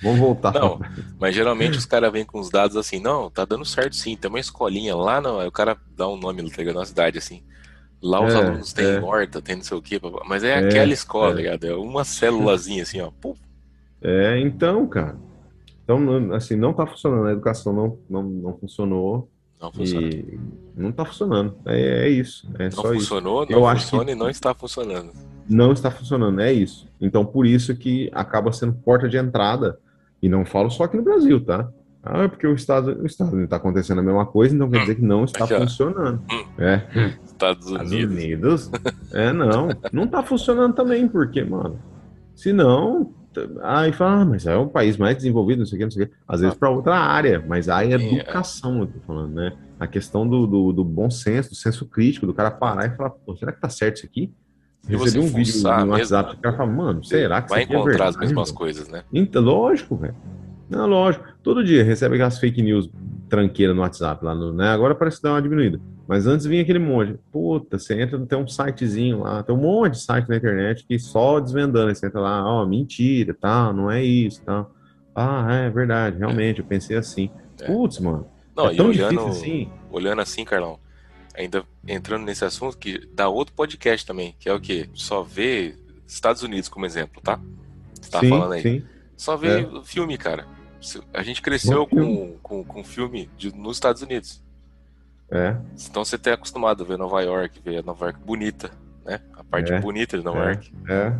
Vamos voltar. Não, mas geralmente os caras vêm com os dados assim, não, tá dando certo sim, tem uma escolinha lá, não, aí o cara dá um nome, tá ligado? Na cidade, assim. Lá os é, alunos têm é. horta, tem não sei o quê, mas é, é aquela escola, é. ligado? É uma célulazinha assim, ó. Pum. É, então, cara. Então, assim, não está funcionando. A educação não, não, não funcionou. Não funciona. E não está funcionando. É, é, isso. É não só funcionou, isso. não Eu funciona acho que e não está funcionando. Não está funcionando, é isso. Então, por isso que acaba sendo porta de entrada. E não falo só aqui no Brasil, tá? Ah, é porque o Estado o Estado está acontecendo a mesma coisa, então quer hum. dizer que não está aqui, funcionando. Hum. É. Estados Unidos. Estados Unidos. [LAUGHS] É, não. Não está funcionando também, porque, mano, se não, Aí fala, ah, mas é um país mais desenvolvido, não sei o que, não sei o que. Às vezes para outra área, mas aí é educação, eu tô falando, né? A questão do, do, do, bom senso, do senso crítico, do cara parar e falar, pô, será que tá certo isso aqui? Recebi um vídeo no WhatsApp, o cara fala, mano, será que Vai isso aqui é encontrar é as mesmas coisas, né? Então, lógico, velho. Não, lógico. Todo dia recebe aquelas fake news tranqueira no WhatsApp lá, no, né? Agora parece dar uma diminuída. Mas antes vinha aquele monte. Puta, você entra, tem um sitezinho lá, tem um monte de site na internet que só desvendando. Você entra lá, ó, oh, mentira, tal, não é isso, tal. Ah, é verdade, realmente, é. eu pensei assim. É. Putz, mano. Não, é tão olhando, difícil assim. Olhando assim, Carlão, ainda entrando nesse assunto, que dá outro podcast também, que é o quê? Só ver Estados Unidos como exemplo, tá? Você tá sim, falando aí. Sim. Só ver é. filme, cara. A gente cresceu com, com, com filme de, nos Estados Unidos. É. Então você tem acostumado a ver Nova York, ver a Nova York bonita, né? A parte é. bonita de Nova é. York. É.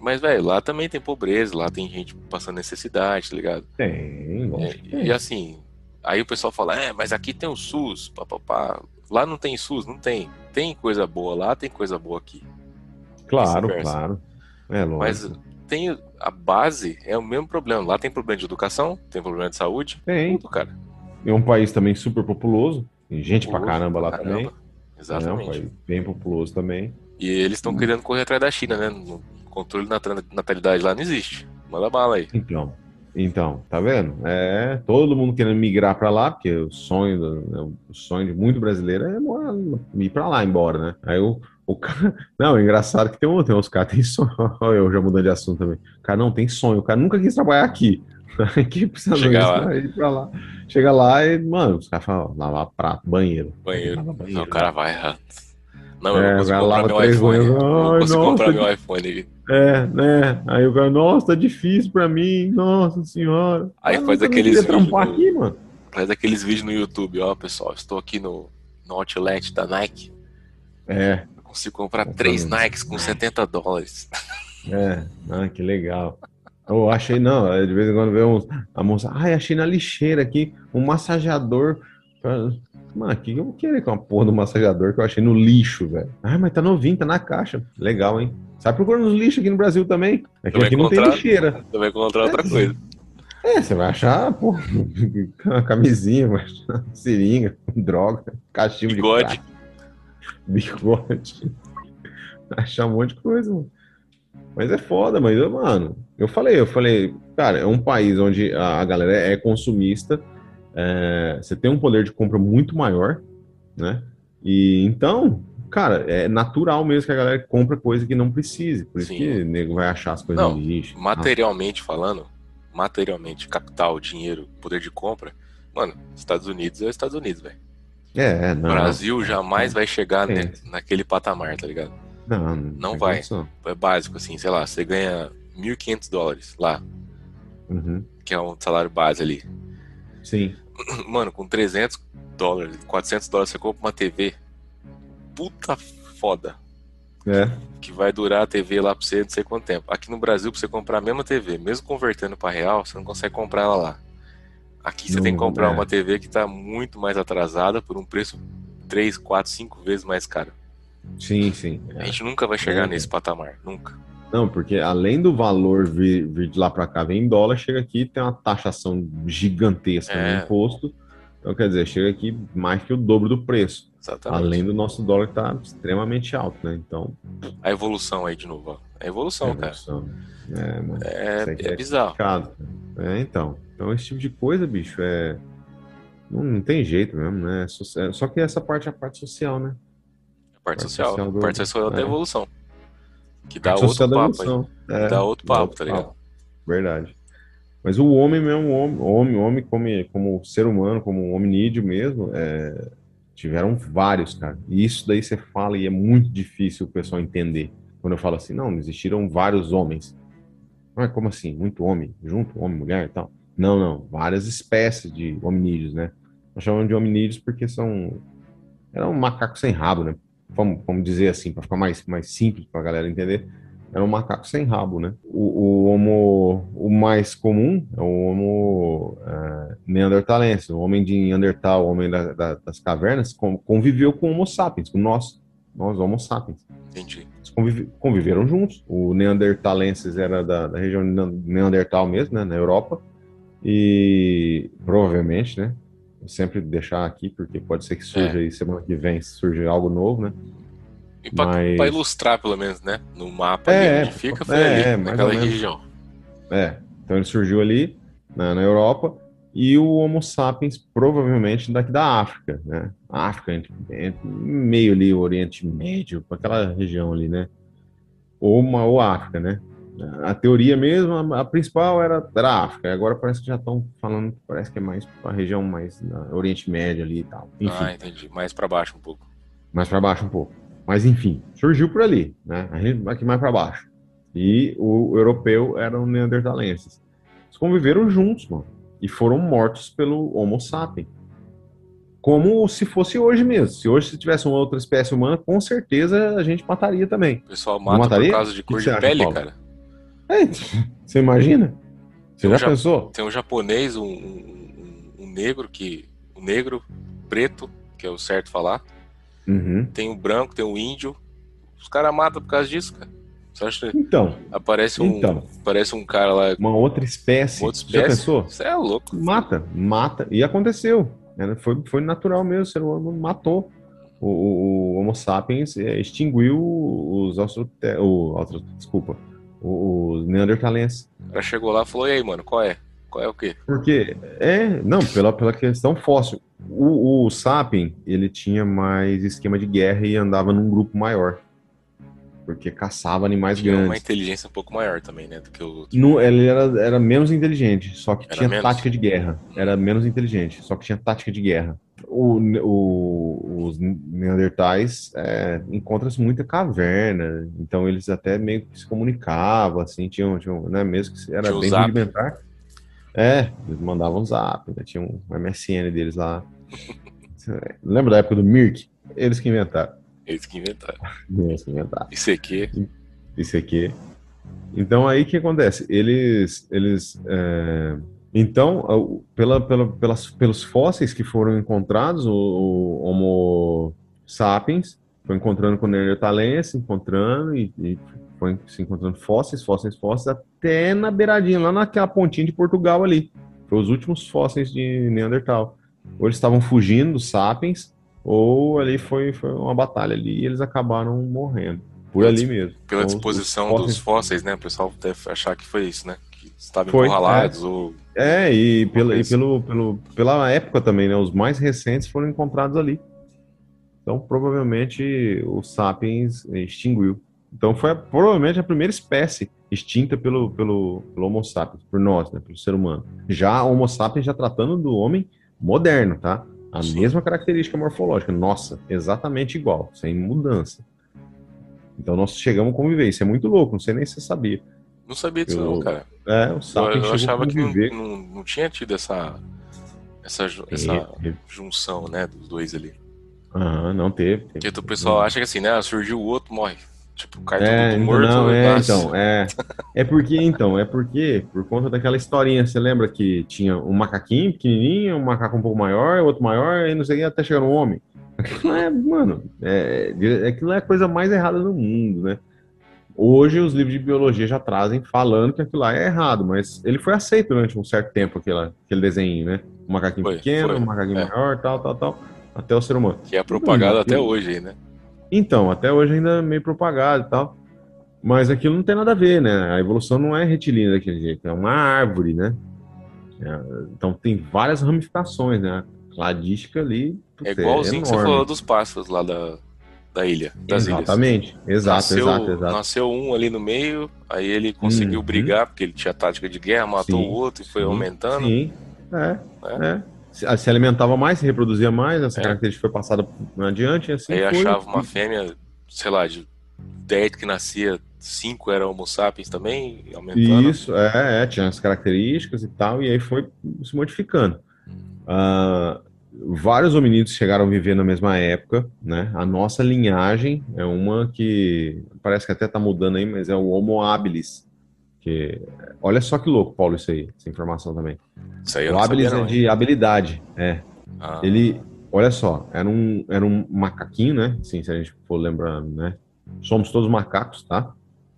Mas, velho, lá também tem pobreza, lá tem gente passando necessidade, tá ligado? Tem, é, E assim, aí o pessoal fala, é, mas aqui tem o SUS, papapá. Lá não tem SUS, não tem. Tem coisa boa lá, tem coisa boa aqui. Claro, claro. É, lógico. Mas tem a base, é o mesmo problema. Lá tem problema de educação, tem problema de saúde. Tem. Tudo, cara. É um país também super populoso. Tem gente populoso, pra caramba lá caramba. também. Exatamente. É um país bem populoso também. E eles estão querendo correr atrás da China, né? O controle da natalidade lá não existe. Manda bala aí. Então, então, tá vendo? É, todo mundo querendo migrar para lá, porque o sonho, do, né, o sonho de muito brasileiro é morar, ir para lá embora, né? Aí o, o [LAUGHS] cara, não, é engraçado que tem, um, tem uns caras tem sonho, [LAUGHS] eu já mudando de assunto também. O cara não tem sonho, o cara nunca quis trabalhar aqui. [LAUGHS] Aqui precisa Chega lá. ir pra lá. Chega lá e, mano, os caras falam, lavar prato, banheiro. Banheiro. banheiro. Não, o cara vai. Não, eu É, não consigo comprar lá, meu iPhone. Eu não consigo comprar que- meu iPhone. É, né? Aí o cara, nossa, tá difícil pra mim, nossa senhora. Aí Ah, faz aqueles aqui, mano. Faz aqueles vídeos no YouTube, ó, pessoal. Estou aqui no, no outlet da Nike. É, Eu consigo comprar três. Nikes com 70 dólares. é. Ah, que legal. Eu achei, não, é, de vez em quando vê uns, a moça, ai, achei na lixeira aqui um massageador. Mano, o que eu vou querer com a porra do massageador que eu achei no lixo, velho? Ah, mas tá novinho, tá na caixa. Legal, hein? Sai procurando os lixos aqui no Brasil também. É que aqui não tem lixeira. Também encontrar outra coisa. É, você vai achar, pô, [LAUGHS] uma camisinha, vai achar [LAUGHS] seringa, droga, cachimbo Bigode. de crack, bigode. Achar um monte de coisa, mano. Mas é foda, mas, eu, mano, eu falei, eu falei, cara, é um país onde a galera é consumista, é, você tem um poder de compra muito maior, né? E então, cara, é natural mesmo que a galera compra coisa que não precise. Por isso Sim. que o nego vai achar as coisas Não, no lixo. Materialmente falando, materialmente, capital, dinheiro, poder de compra, mano, Estados Unidos é Estados Unidos, velho. É, O não. Brasil jamais vai chegar É. ne- naquele patamar, tá ligado? Não, Não tem vai. condição. É básico, assim, sei lá, você ganha 1.500 dólares lá, Uhum. que é um salário base ali. Sim. [COUGHS] Mano, com 300 dólares, 400 dólares você compra uma TV. Puta foda. É. Que vai durar a TV lá pra você não sei quanto tempo. Aqui no Brasil, pra você comprar a mesma TV, mesmo convertendo pra real, você não consegue comprar ela lá. Aqui você Não, tem que comprar é. uma TV que tá muito mais atrasada por um preço 3, 4, 5 vezes mais caro. Sim, sim. A gente nunca vai chegar É. nesse patamar. Nunca. Não, porque além do valor vir, vir de lá para cá, vem em dólar, chega aqui tem uma taxação gigantesca É. no imposto. Então, quer dizer, chega aqui mais que o dobro do preço. Exatamente. Além do nosso dólar que tá extremamente alto, né? Então, A evolução aí de novo. A evolução, é, cara. evolução. é, mano. É, é é bizarro. É, então. Então, esse tipo de coisa, bicho, é. Não, não tem jeito mesmo, né? É- Só que essa parte é a parte social, né? A parte Parte social. social do- A parte social da é. evolução. Que dá outro papo. É, Dá outro papo, outro tá ligado? papo. Verdade. Mas o homem mesmo, homem, homem, homem como, como ser humano, como um hominídeo mesmo, é, tiveram vários, cara. E isso daí você fala e é muito difícil o pessoal entender. Quando eu falo assim, não, existiram vários homens. Mas como assim? Muito homem junto? Homem, mulher e tal? Não, não. Várias espécies de hominídeos, né? Nós chamamos de hominídeos porque são... Era um macaco sem rabo, né? Vamos, vamos dizer assim, para ficar mais, mais simples para a galera entender. Era um macaco sem rabo, né? O, o homo, o mais comum é o homo é, neandertalense. O homem de Neandertal, o homem da- da- das cavernas, con- conviveu com o homo sapiens, com nós, nós homo sapiens. Entendi. Eles convive- conviveram juntos. O neandertalenses era da, da região de Nean- Neandertal mesmo, né? Na Europa. E provavelmente, né? Sempre deixar aqui, porque pode ser que surja É. aí semana que vem, surja algo novo, né? E pra, Mas- pra ilustrar, pelo menos, né? No mapa É, onde fica, foi é, ali, é, naquela região. É, então ele surgiu ali na, na Europa e o Homo sapiens provavelmente daqui da África, né? África, entre, entre- meio ali, o Oriente Médio, aquela região ali, né? Ou, uma, ou África, né? A teoria mesmo, a, principal era, era a África. Agora parece que já estão falando, que parece que é mais para a região mais Oriente Médio ali e tal. Enfim Ah, entendi. Mais pra baixo um pouco. mais para baixo um pouco. Mas enfim, surgiu por ali, né? Aqui mais para baixo. E o europeu eram neandertalenses. Eles conviveram juntos, mano, e foram mortos pelo Homo sapiens. Como se fosse hoje mesmo. Se hoje se tivesse uma outra espécie humana, com certeza a gente mataria também. O pessoal mata por causa de cor de pele, cara. É, você imagina? Você já já- pensou? Tem um japonês, um, um- um negro que. Um negro, preto, que é o certo falar. Uhum. Tem o branco, tem o índio. Os caras matam por causa disso, cara. Você acha que Então, aparece um, Então. aparece um cara lá, uma outra espécie. outra Já espécie? pensou? Você é louco. Mata, mata. E aconteceu. Foi, foi natural mesmo, o ser humano matou. O, o- o Homo sapiens é, extinguiu os austro- desculpa, os neandertalenses. O cara chegou lá e falou: e aí, mano, qual é? Qual é o quê? Porque, é, não, pela, pela questão fóssil. O, o sapien, ele tinha mais esquema de guerra e andava num grupo maior. Porque caçava animais Tinha uma grandes. inteligência um pouco maior também, né? Do que o. No, ele era, era menos inteligente, só que Era tinha menos? tática de guerra. Era menos inteligente, só que tinha tática de guerra. O, o, os Neandertais é, encontram-se muita caverna, então eles até meio que se comunicavam, assim, tinham, tinham né, mesmo que era Tinha bem zap. rudimentar. É, eles mandavam zap, né, tinha um MSN deles lá. Lembra da época do Mirk? Eles que inventaram. Eles que inventaram. Eles que inventaram. Isso aqui. Isso aqui. Então aí o que acontece? Eles, eles, é, então, pela, pela, pelas, pelos fósseis que foram encontrados, o, o Homo sapiens foi encontrando com o Neanderthalense, encontrando e, e foi se encontrando fósseis, fósseis, fósseis, até na beiradinha, lá naquela pontinha de Portugal ali. Foi os últimos fósseis de Neandertal. Ou eles estavam fugindo dos sapiens, ou ali foi, foi uma batalha ali e eles acabaram morrendo. Por ali mesmo. Pela Então, os- os disposição fósseis- dos fósseis, né? O pessoal deve achar que foi isso, né? Estavam Foi, encurralados ou. É, e, pela, e coisa. pelo, pelo, pela época também, né? Os mais recentes foram encontrados ali. Então, provavelmente, o Sapiens extinguiu. Então, foi a- provavelmente a primeira espécie extinta pelo, pelo, pelo Homo sapiens, por nós, né? Pelo ser humano. Já o Homo sapiens já tratando do homem moderno, tá? A Sim. mesma característica morfológica. Nossa, exatamente igual, sem mudança. Então, nós chegamos a conviver. Isso é muito louco, não sei nem se você sabia. Não sabia disso, Eu- não, cara. É, o Eu, Sapiens eu a achava que não, não, não tinha tido essa. Essa, essa É, é. junção, né? Dos dois ali. Aham, não teve. teve. Porque o pessoal acha que assim, né? Surgiu o outro, morre. Tipo, cai É, todo então, morto. não, é, nasce. então, é. É porque, então, é porque, por conta daquela historinha, você lembra que tinha um macaquinho pequenininho, um macaco um pouco maior, outro maior, e não sei até chegar no homem. Aquilo é, mano, é, é- aquilo é a coisa mais errada do mundo, né? Hoje os livros de biologia já trazem falando que aquilo lá é errado, mas ele foi aceito durante um certo tempo, aquela, aquele desenho, né? Um macaquinho Foi, pequeno, foi, um macaquinho é. maior, tal, tal, tal, até o ser humano. Que é propagado até hoje né? Então, até hoje ainda é meio propagado e tal. Mas aquilo não tem nada a ver, né? A evolução não é retilínea daquele jeito, é uma árvore, né? É, então tem várias ramificações, né? A cladística ali putz, É igualzinho que você falou dos pássaros lá da, da ilha. Das ilhas. Exatamente, exato, nasceu, exato, exato. nasceu um ali no meio, aí ele conseguiu Uhum. brigar, porque ele tinha tática de guerra, matou Sim, o outro e foi sim, aumentando. Sim, é, é. Se, se alimentava mais, se reproduzia mais, essa É. característica foi passada adiante, e assim aí foi. achava uma fêmea, sei lá, de 10 que nascia, 5 eram homo sapiens também, aumentando. Isso, é, é, tinha as características e tal, e aí foi se modificando. Ah, vários hominídeos chegaram a viver na mesma época, né? A nossa linhagem é uma que parece que até tá mudando aí, mas é o Homo habilis. Que, olha só que louco, Paulo, isso aí, essa informação também. Isso aí eu O habilis sabia, é não, de habilidade, é. Ah, Ele, olha só, era um, era um macaquinho, né? Assim, se a gente for lembrando, né? Somos todos macacos, tá?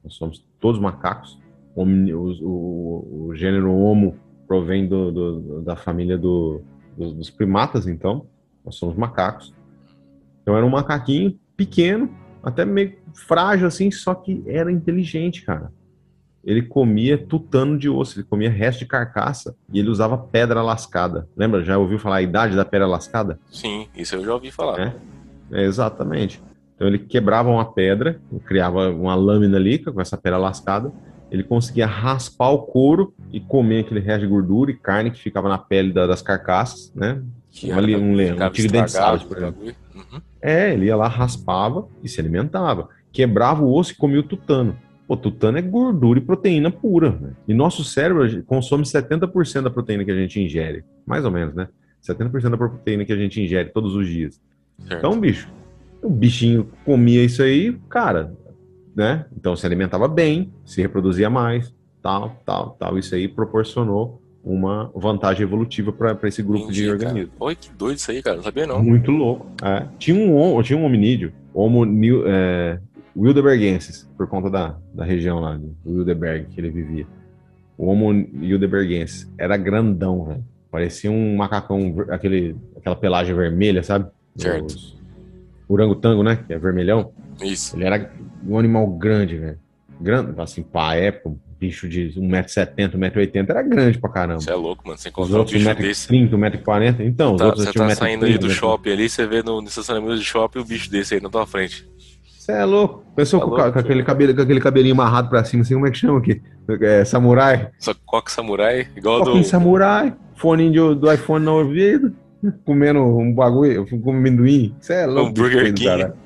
Nós somos todos macacos. Os- O, o gênero Homo provém do, do- da família do- dos, dos primatas, então. Nós somos macacos. Então era um macaquinho pequeno, até meio frágil assim, só que era inteligente, cara. Ele comia tutano de osso, ele comia resto de carcaça e ele usava pedra lascada. Lembra? Já ouviu falar a idade da pedra lascada? sim, isso eu já ouvi falar. É. É, exatamente. Então ele quebrava uma pedra, criava uma lâmina ali com essa pedra lascada, ele conseguia raspar o couro e comer aquele resto de gordura e carne que ficava na pele da- das carcaças, né? Que Um ali, um leão, um tigre dente sabre, por exemplo. Uhum. É, ele ia lá, raspava e se alimentava. Quebrava o osso e comia o tutano. Pô, tutano é gordura e proteína pura. né? E nosso cérebro consome 70% da proteína que a gente ingere. Mais ou menos, né? 70% da proteína que a gente ingere todos os dias. Certo. Então, bicho, o bichinho comia isso aí, cara, né? Então se alimentava bem, se reproduzia mais, tal, tal, tal. Isso aí proporcionou uma vantagem evolutiva para esse grupo de Entendi, cara. organismos. Oi, que doido isso aí, cara. Não sabia não. Muito louco. É. Tinha, um, tinha um hominídeo, Homo nil- é, Wildebergensis, por conta da, da região lá de Wildeberg que ele vivia. O Homo Wildebergensis era grandão, velho. Parecia um macacão, aquele, aquela pelagem vermelha, sabe? Certo. Os- Orangotango, né? Que é vermelhão. Isso. Ele era um animal grande, velho. Grande, assim, pra época, um bicho de 1,70m, 1,80m, era grande pra caramba. Você é louco, mano. Você Os encontrar um outros bicho desse. 1,30m, 1,40m. Então, os Tá, outros você tá 1,30m, saindo aí do 1,40m. shopping ali, você vê no, no estacionamento de shopping o bicho desse aí na tua frente. Você é louco. Pessoa Tá com, louco, com aquele cabelo, com aquele cabelinho amarrado pra cima, assim, como é que chama aqui? É, samurai. Só que coque samurai, igual do. Coquinho samurai, fone de- do iPhone no ouvido. Comendo um bagulho, comendo amendoim. Você é louco. Um Burger King. Cara.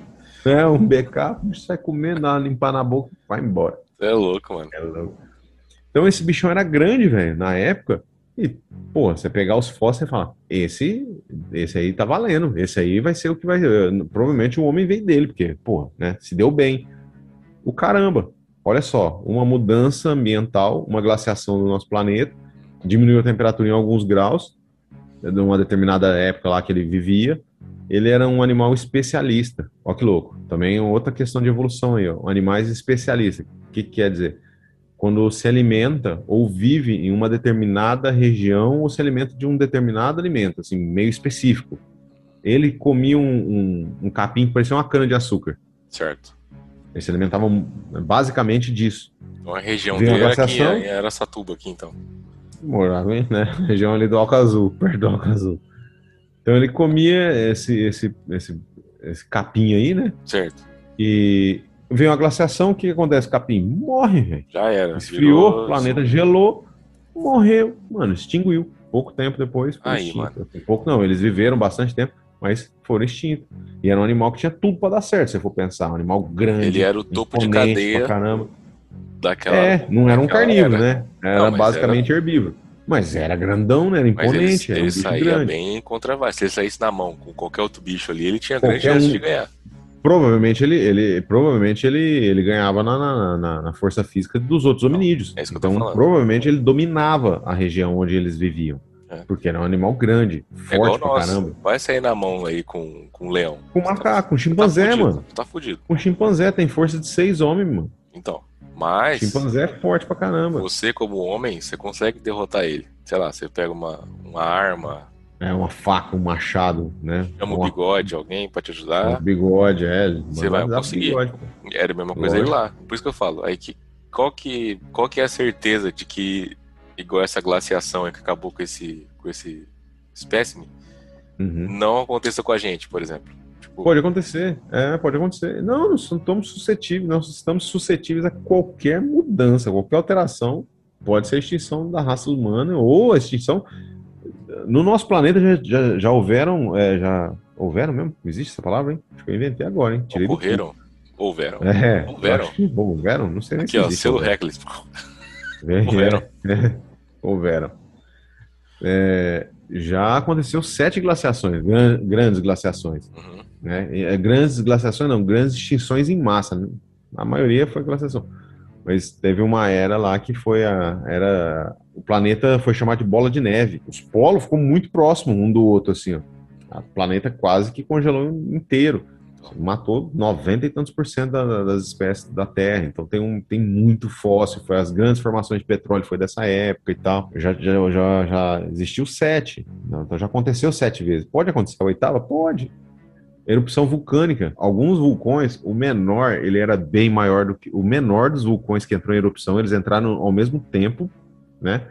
É, um BK, você vai comer, dá limpar na boca, vai embora. Você é louco, mano. É louco. Então esse bichão era grande, velho, na época. E, pô, você pegar os fósseis e falar, esse, esse aí tá valendo, esse aí vai ser o que vai. Provavelmente o homem veio dele, porque, pô, né, se deu bem. O caramba, olha só, uma mudança ambiental, uma glaciação do nosso planeta, diminuiu a temperatura em alguns graus, de uma determinada época lá que ele vivia. Ele era um animal especialista. Olha que louco. Também outra questão de evolução aí, ó. Animais especialistas. O que, que quer dizer? quando se alimenta ou vive em uma determinada região ou se alimenta de um determinado alimento, assim, meio específico. Ele comia um, um, um capim que parecia uma cana de açúcar. Certo. Ele se alimentava basicamente disso. Então a região dele era, aqui, era Satuba aqui, então. Morava, né? [LAUGHS] região ali do Alcazul, perto do Alcazul. Então ele comia esse, esse, esse, esse capim aí, né? Certo. E Vem uma glaciação, o que acontece? Capim morre, velho. Já era. Esfriou, virou... o planeta gelou, morreu. Mano, extinguiu. Pouco tempo depois foi Aí, extinto. Mano. Pouco não, eles viveram bastante tempo, mas foram extintos. E era um animal que tinha tudo para dar certo, se você for pensar. Um animal grande. Ele era o topo de cadeia. caramba. Daquela, é, não era um carnívoro, era. né? Era não, basicamente era... herbívoro. Mas era grandão, né? Era imponente. Mas ele, ele um saía grande. bem contra Se ele saísse na mão com qualquer outro bicho ali, ele tinha grande chance um... de ganhar. Provavelmente ele, ele, provavelmente ele, ele ganhava na, na, na força física dos outros hominídeos. É então, provavelmente ele dominava a região onde eles viviam. É. Porque era um animal grande, é forte é pra nosso. caramba. Vai sair na mão aí com, com um leão. Com macaco, com chimpanzé, tá mano. Tá fudido. Com chimpanzé, tem força de seis homens, mano. Então, mas. Chimpanzé é forte pra caramba. Você, como homem, você consegue derrotar ele. Sei lá, você pega uma, uma arma, é, uma faca, um machado, né? Chama uma... o bigode, alguém pra te ajudar. Bigode, é. Você vai conseguir. Era a mesma coisa aí lá. Por isso que eu falo. Aí que, qual, que, qual que é a certeza de que, igual essa glaciação que acabou com esse, com esse espécime, uhum. não aconteça com a gente, por exemplo? Tipo... Pode acontecer, é, pode acontecer. Não, nós estamos suscetíveis, nós estamos suscetíveis a qualquer mudança, qualquer alteração. Pode ser a extinção da raça humana ou a extinção no nosso planeta já, já, já houveram, é, já houveram mesmo? Existe essa palavra, hein? Acho que eu inventei agora, hein? Tirei Ocorreram? Houveram. É, houveram. houveram? Não sei nem Aqui, se ó, existe, selo Reckless. É, houveram. É, houveram. É, já aconteceu sete glaciações, gran, grandes glaciações. Uhum. Né? É, grandes glaciações não, grandes extinções em massa. Né? A maioria foi glaciação. Mas teve uma era lá que foi a era o planeta foi chamado de bola de neve. Os polos ficou muito próximo um do outro assim, ó. O planeta quase que congelou inteiro. Matou 90 e tantos por cento das espécies da Terra. Então tem, um, tem muito fóssil. Foi as grandes formações de petróleo foi dessa época e tal. Já, já, já, já existiu sete. Então já aconteceu sete vezes. Pode acontecer a oitava? Pode erupção vulcânica. Alguns vulcões, o menor, ele era bem maior do que o menor dos vulcões que entrou em erupção, eles entraram ao mesmo tempo, né?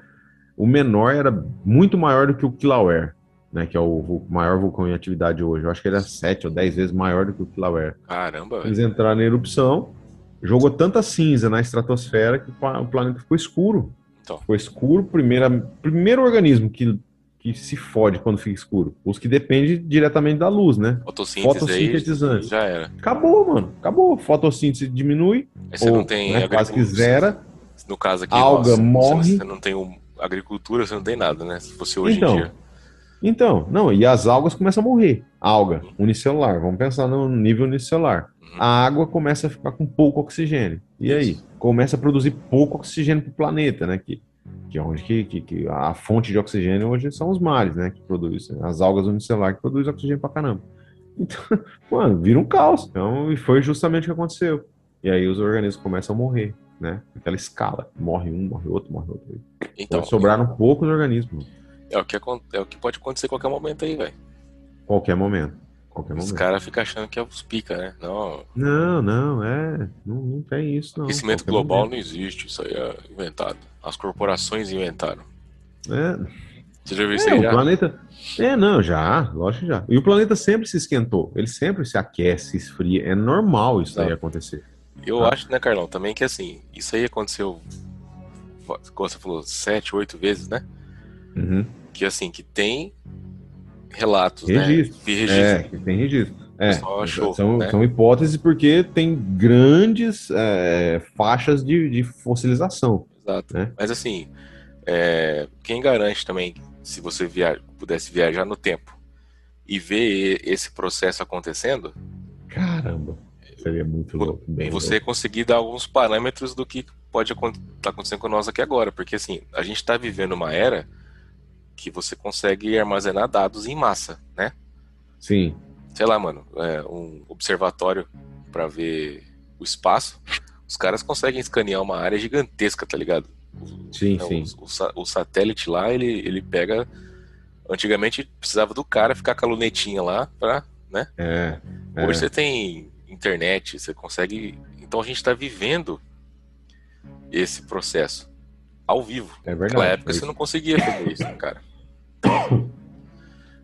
O menor era muito maior do que o Kilauea, né, que é o maior vulcão em atividade hoje. Eu acho que ele era sete ou dez vezes maior do que o Kilauea. Caramba. Eles entraram em erupção, jogou tanta cinza na estratosfera que o planeta ficou escuro. Então. Ficou escuro, primeira, primeiro organismo que que se fode quando fica escuro. Os que dependem diretamente da luz, né? Fotossíntese Fotossintetizante. já era. Acabou, mano. Acabou. Fotossíntese diminui. Aí você ou, não tem né, quase que zera. No caso aqui, alga nossa, morre. Você não tem um, agricultura, você não tem nada, né? Se fosse hoje então, em dia. Então, não, e as algas começam a morrer. Alga, unicelular. Vamos pensar no nível unicelular. Uhum. A água começa a ficar com pouco oxigênio. E aí? Começa a produzir pouco oxigênio para o planeta, né? Que que é onde que, que, que, a fonte de oxigênio hoje são os mares, né, que produzem, as algas unicelulares que produzem oxigênio pra caramba. Então, [LAUGHS] mano, vira um caos. Então, e foi justamente o que aconteceu. E aí os organismos começam a morrer, né, aquela escala. Morre um, morre outro, morre outro. Então, então sobraram poucos organismos. É o, que, é o que pode acontecer a qualquer momento aí, velho. Qualquer momento. Qualquer os caras ficam achando que é os pica, né? Não, não, não é. Não, não tem isso, não. Aquecimento global momento. não existe, isso aí é inventado. As corporações inventaram. É. Você já viu é, isso aí? O planeta. É, não, já, lógico já. E o planeta sempre se esquentou. Ele sempre se aquece, se esfria. É normal isso tá. aí acontecer. Eu ah. acho, né, Carlão, também que assim, isso aí aconteceu, como você falou, sete, oito vezes, né? Uhum. Que assim, que tem relatos, registro. né? Registro. É, que tem registro. É, achou, são, né? são hipóteses porque tem grandes é, faixas de, de, fossilização. Exato. Né? Mas assim, é, quem garante também, se você viaja, pudesse viajar no tempo e ver esse processo acontecendo? Caramba, seria muito louco. e você louco. conseguir dar alguns parâmetros do que pode estar tá acontecendo com nós aqui agora. Porque assim, a gente está vivendo uma era que você consegue armazenar dados em massa, né? Sim sei lá, mano, é, um observatório para ver o espaço, os caras conseguem escanear uma área gigantesca, tá ligado? Sim, então, sim. O, o, satélite lá, ele, ele pega. Antigamente precisava do cara ficar com a lunetinha lá pra. né? É, é. Hoje você tem internet, você consegue. Então a gente tá vivendo esse processo ao vivo. É verdade. Naquela época é você não conseguia fazer isso, cara. [COUGHS]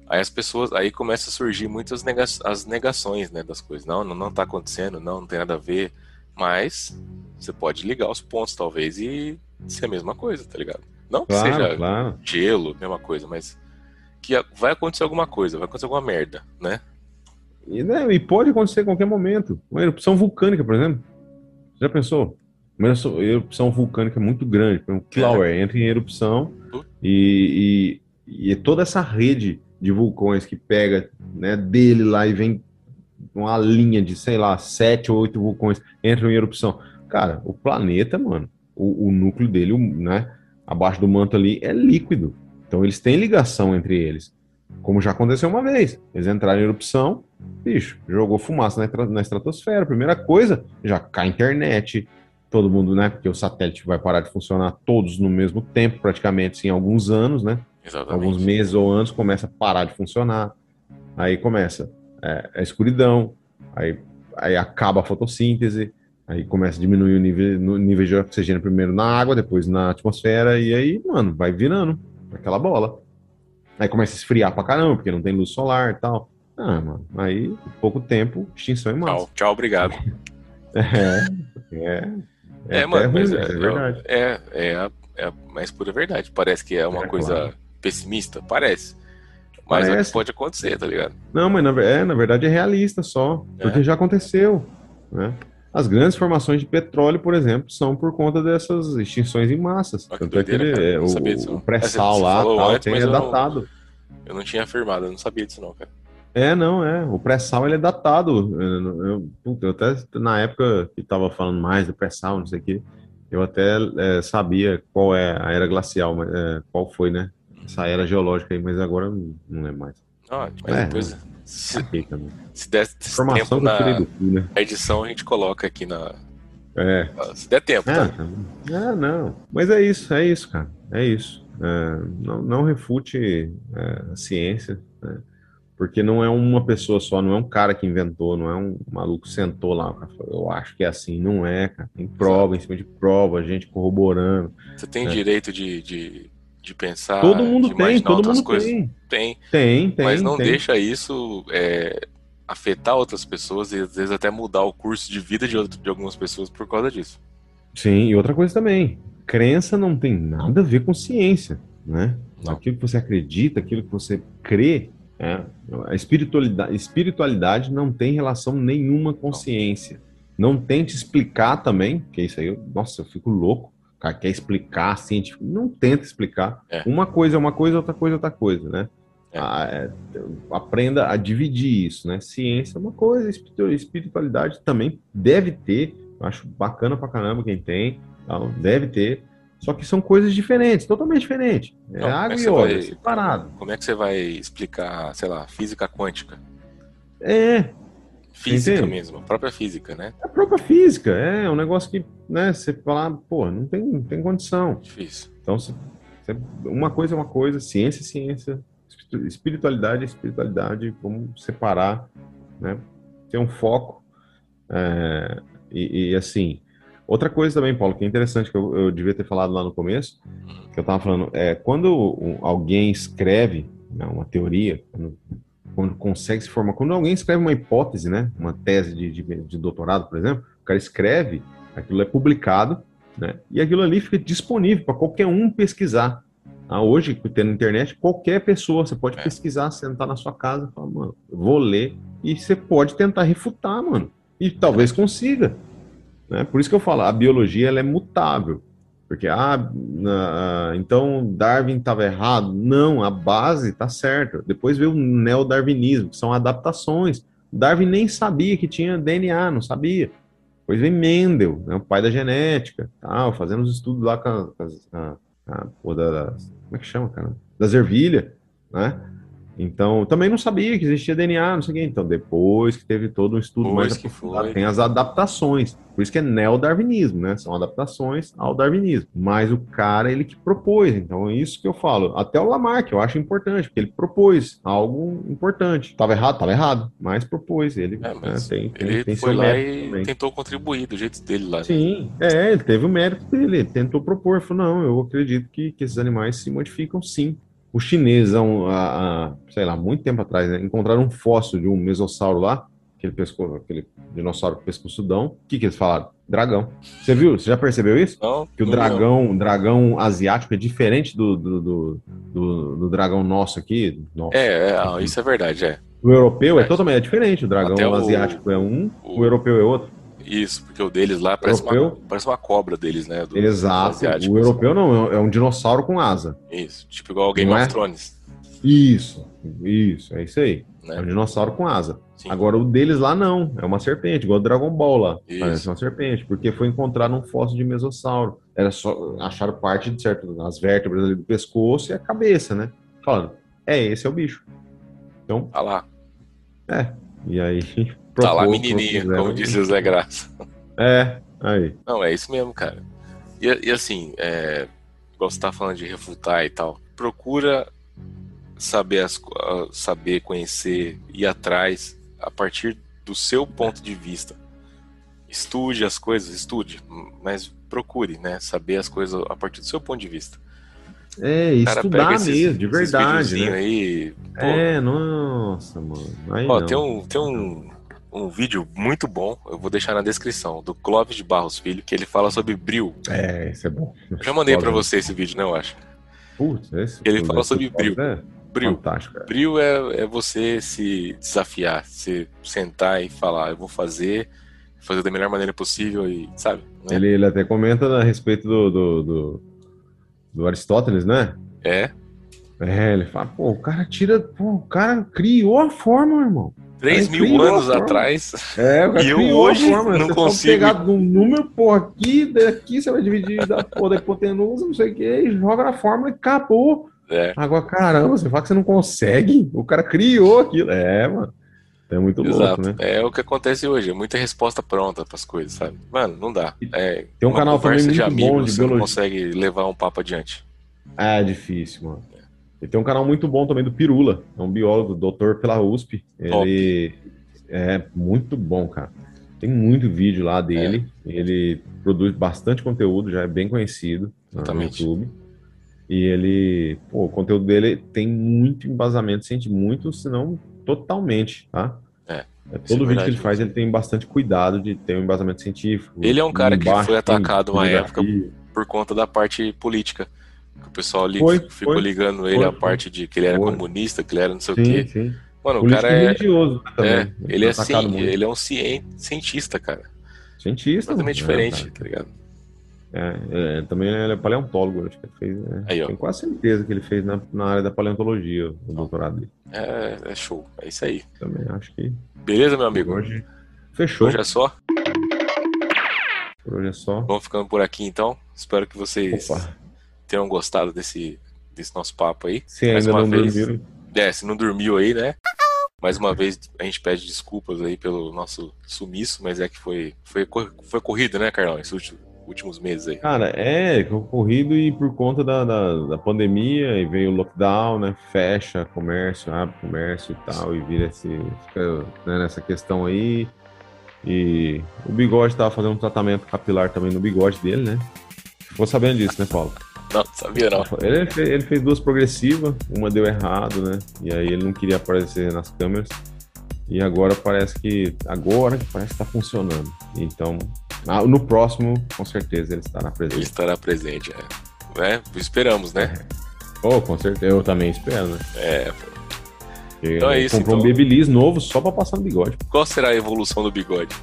Aí as pessoas, aí começa a surgir muitas nega, as negações, né, das coisas. Não, não, não tá acontecendo, não, não tem nada a ver. Mas você pode ligar os pontos, talvez, e ser a mesma coisa, tá ligado? Não que claro, seja claro. gelo, mesma coisa, mas que vai acontecer alguma coisa, vai acontecer alguma merda, né? E, né, e pode acontecer a qualquer momento. Uma erupção vulcânica, por exemplo. Já pensou? Uma erupção vulcânica muito grande, um Clower é. entra em erupção e, e, e toda essa rede de vulcões que pega né, dele lá e vem uma linha de, sei lá, sete ou oito vulcões entram em erupção. Cara, o planeta, mano, o, o núcleo dele, né, abaixo do manto ali, é líquido. Então eles têm ligação entre eles. Como já aconteceu uma vez. Eles entraram em erupção, bicho, jogou fumaça na, na estratosfera. Primeira coisa, já cai a internet, todo mundo, né? Porque o satélite vai parar de funcionar todos no mesmo tempo, praticamente, em alguns anos, né? Exatamente. Alguns meses ou anos começa a parar de funcionar. Aí começa é, a escuridão, aí, aí acaba a fotossíntese, aí começa a diminuir o nível, no nível de oxigênio primeiro na água, depois na atmosfera, e aí, mano, vai virando aquela bola. Aí começa a esfriar pra caramba, porque não tem luz solar e tal. Ah, mano, aí, pouco tempo, extinção em massa. Tchau, tchau, obrigado. [LAUGHS] é, é. É, é mano, ruim, mas é, é, verdade. É, é, a, é a mais pura verdade. Parece que é uma é, coisa claro pessimista? Parece. Mas Parece. é que pode acontecer, tá ligado? Não, mas na, é, na verdade é realista só. Porque é. já aconteceu. Né? As grandes formações de petróleo, por exemplo, são por conta dessas extinções em massas. Ah, Tanto é que ele, é, o, o pré-sal lá tal, antes, tem, é datado. Não, eu não tinha afirmado, eu não sabia disso não, cara. É, não, é. O pré-sal ele é datado. Eu, eu, eu, até na época que tava falando mais do pré-sal, não sei o quê, eu até é, sabia qual é a era glacial, mas, é, qual foi, né? Essa era geológica aí, mas agora não é mais. Ah, mas é, depois. Se, se der Informação tempo na do né? edição, a gente coloca aqui na. É. Se der tempo, é, tá? É, não. Mas é isso, é isso, cara. É isso. É, não, não refute é, a ciência, né? porque não é uma pessoa só, não é um cara que inventou, não é um maluco que sentou lá, eu acho que é assim, não é, cara. Tem prova Exato. em cima de prova, gente corroborando. Você tem direito de, de de pensar. Todo mundo de tem, todo mundo coisas. tem. Tem. Tem, tem. Mas não tem. deixa isso é, afetar outras pessoas e às vezes até mudar o curso de vida de, outro, de algumas pessoas por causa disso. Sim, e outra coisa também. Crença não tem nada a ver com ciência, né? Não. Aquilo que você acredita, aquilo que você crê, é, a espiritualidade, espiritualidade não tem relação nenhuma com não. ciência. Não tente explicar também, que isso aí, eu, nossa, eu fico louco cara quer explicar científico, não tenta explicar. É. Uma coisa é uma coisa, outra coisa é outra coisa, né? É. Ah, é, aprenda a dividir isso, né? Ciência é uma coisa, espiritualidade também deve ter. Acho bacana pra caramba quem tem, deve ter. Só que são coisas diferentes, totalmente diferentes. É não, água é e óleo, separado. Como é que você vai explicar, sei lá, física quântica? É, Física Entende? mesmo, a própria física, né? A própria física, é, é um negócio que, né, você falar, pô, não tem, não tem condição. Difícil. Então, você, uma coisa é uma coisa, ciência é ciência, espiritualidade é espiritualidade, vamos separar, né? Ter um foco. É, e, e, assim, outra coisa também, Paulo, que é interessante, que eu, eu devia ter falado lá no começo, uhum. que eu tava falando, é quando alguém escreve né, uma teoria, quando quando consegue se formar. Quando alguém escreve uma hipótese, né, uma tese de, de, de doutorado, por exemplo, o cara escreve, aquilo é publicado, né, e aquilo ali fica disponível para qualquer um pesquisar. Ah, hoje, tendo internet, qualquer pessoa, você pode É. pesquisar, sentar na sua casa e falar, mano, vou ler, e você pode tentar refutar, mano. E talvez consiga. Né? Por isso que eu falo, a biologia ela é mutável. Porque, ah, na- então Darwin estava errado. Não, a base está certa. Depois veio o neodarwinismo, que são adaptações. Darwin nem sabia que tinha DNA, não sabia. Depois vem Mendel, né, o pai da genética, tal, fazendo os estudos lá com as- a- a- pô, das, como é que chama, cara? Das ervilhas, né? Então, também não sabia que existia DNA, não sei o quê. Então, depois que teve todo um estudo Depois mais aprofundado, tem as adaptações. Por isso que é neodarwinismo, né? São adaptações ao darwinismo. Mas o cara, ele que propôs. Então, é isso que eu falo. Até o Lamarck, eu acho importante, porque ele propôs algo importante. Tava errado? Tava errado. Mas propôs. Ele, É, mas né, tem, tem, Ele tem foi lá e também. tentou contribuir do jeito dele lá. né? Sim, é, ele teve o mérito dele, ele tentou propor, falou, não, eu acredito que, que esses animais se modificam sim. Os chineses, há, um- há- há, sei lá, muito tempo atrás, né, encontraram um fóssil de um mesossauro lá, aquele, pesco, aquele dinossauro pescoçudão. O que, que eles falaram? Dragão. Você viu? Você já percebeu isso? Não, Que o não- dragão, o dragão asiático é diferente do, do, do, do- do dragão nosso aqui. Nosso. É, é, isso é verdade, é. O europeu é Verdade. totalmente diferente. O dragão Até o- asiático é um, o- o europeu é outro. Isso, porque o deles lá parece, uma, parece uma cobra deles, né? do- Exato. asiáticos. O europeu não, é um dinossauro com asa. Isso, tipo igual o Game Não of é? Thrones. Isso, isso, é isso aí. Né? É um dinossauro com asa. Sim. Agora, o deles lá não, é uma serpente, igual o Dragon Ball lá. Isso. Parece uma serpente, porque foi encontrado um fóssil de mesossauro. Era só acharam parte de certo, as vértebras ali do pescoço e a cabeça, né? Falando, é, esse é o bicho. Então, Tá lá, é. E aí. Tá lá propuseram. como disse o Zé Graça. É, aí. Não, é isso mesmo, cara. E, e assim, é, igual você tá falando de refutar e tal, procura saber, as, saber conhecer, ir atrás a partir do seu ponto de vista. Estude as coisas, estude, mas procure, né? Saber as coisas a partir do seu ponto de vista. É, estudar esses- mesmo, de verdade. Né? aí, pô, É, nossa, mano. Aí Ó, não. tem um, tem um, um vídeo muito bom, eu vou deixar na descrição, do Clóvis de Barros Filho, que ele fala sobre bril. É, isso é bom. Eu já mandei Clóvis. você esse vídeo, né, eu acho. Putz, esse Ele pô, fala esse sobre. É Bril. fantástico, cara. Bril é, é você se desafiar, você sentar e falar, eu vou fazer, fazer da melhor maneira possível e, sabe? né? Ele, ele até comenta a respeito do, do, do, do Aristóteles, né? É, É, ele fala, pô, o cara tira, pô, o cara criou a forma, irmão. 3 É mil anos atrás, É, o cara E eu hoje a forma. não Você consigo. Pegar um número, pô, aqui, daqui você vai dividir da, pô, da hipotenusa, não sei o que, e joga na fórmula e acabou. é, Agora, caramba, você fala que você não consegue? O cara criou aquilo. É, mano. É muito louco, exato. né? É o que acontece hoje, é muita resposta pronta pras coisas, sabe? Mano, não dá. É, Tem um canal também conversa de muito bom amigos, de você não biologia. consegue levar um papo adiante. É difícil, mano. E tem um canal muito bom também do Pirula, é um biólogo, doutor pela USP. Ele é muito bom, cara. Tem muito vídeo lá dele. Ele produz bastante conteúdo, já é bem conhecido no Exatamente. YouTube. E ele, pô, o conteúdo dele tem muito embasamento, sente muito, se não totalmente, tá? É, É, é todo vídeo que ele faz, ele tem bastante cuidado de ter um embasamento científico. Ele é um cara que foi atacado uma época por conta da parte política. Que o pessoal li- Foi, ficou foi. ligando ele Foi, foi. parte de que ele era comunista, que ele era não sei o Sim, quê. sim. Mano, o Político cara é, religioso também. é, ele é, foi atacado ci- muito. ele é um cien- cientista, cara. Cientista. Completamente né, diferente, cara? tá ligado? É, é, também ele é paleontólogo, acho que ele fez. né? Aí, ó. Tenho quase certeza que ele fez na, na área da paleontologia, o doutorado dele. É, é show. É isso aí. Também acho que Beleza, meu amigo? hoje fechou. Hoje é só. Por hoje é só. Vamos ficando por aqui então. Espero que vocês Opa. Tenham gostado desse, desse nosso papo aí. Se Mais ainda uma não vez. dormiram, É, se não dormiu aí, né? Mais uma vez a gente pede desculpas aí pelo nosso sumiço, mas é que foi, foi, foi corrido, né, Carlão? Esses últimos, últimos meses aí. cara, é corrido e por conta da, da, da pandemia e veio o lockdown, né? Fecha comércio, abre comércio e tal, e vira esse, fica né, nessa questão aí. E o bigode tava fazendo um tratamento capilar também no bigode dele, né? Ficou sabendo disso, né, Paulo? Não, sabia não. Ele fez, ele fez duas progressivas, uma deu errado, né? E aí ele não queria aparecer nas câmeras. E agora parece que. Agora parece que tá funcionando. Então, ah, no próximo, com certeza, ele estará Ele presente. estará presente, é. É, esperamos, né? Oh, com certeza. Eu também espero, né? É, Então é isso. Comprou então. um Babyliss novo só pra passar no bigode. Qual será a evolução do bigode?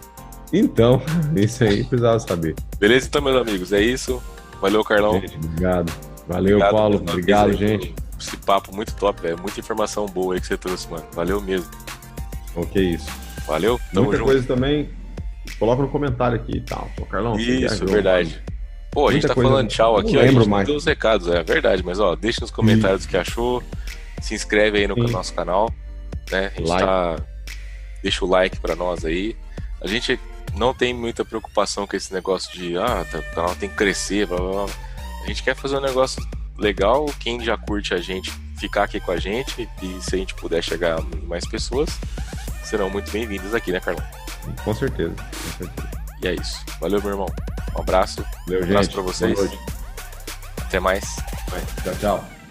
Então, [LAUGHS] isso aí precisava saber. Beleza, então, meus amigos, é isso. Valeu, Carlão. Gente, obrigado. Valeu, obrigado, Paulo. Obrigado, gente. Esse papo muito top, é muita informação boa aí que você trouxe, mano. Valeu mesmo. Ok, isso. Valeu, tamo Muita junto. coisa também, coloca no comentário aqui e tal. Ô, Carlão, Isso, verdade. Pô, a gente tá falando tchau aqui, ó, a gente mais. os recados, é verdade, mas ó, deixa nos comentários o que achou, se inscreve aí no Sim. nosso canal, né? A gente like. tá. Deixa o like pra nós aí. A gente não tem muita preocupação com esse negócio de ah, tá, o canal tem que crescer, blá, blá, blá. A gente quer fazer um negócio legal, quem já curte a gente, ficar aqui com a gente e se a gente puder chegar a mais pessoas, serão muito bem-vindos aqui, né, Carlão? Com certeza, com certeza. E é isso. Valeu, meu irmão. Um abraço. Valeu, um abraço pra vocês. Até mais. Vai. Tchau, tchau.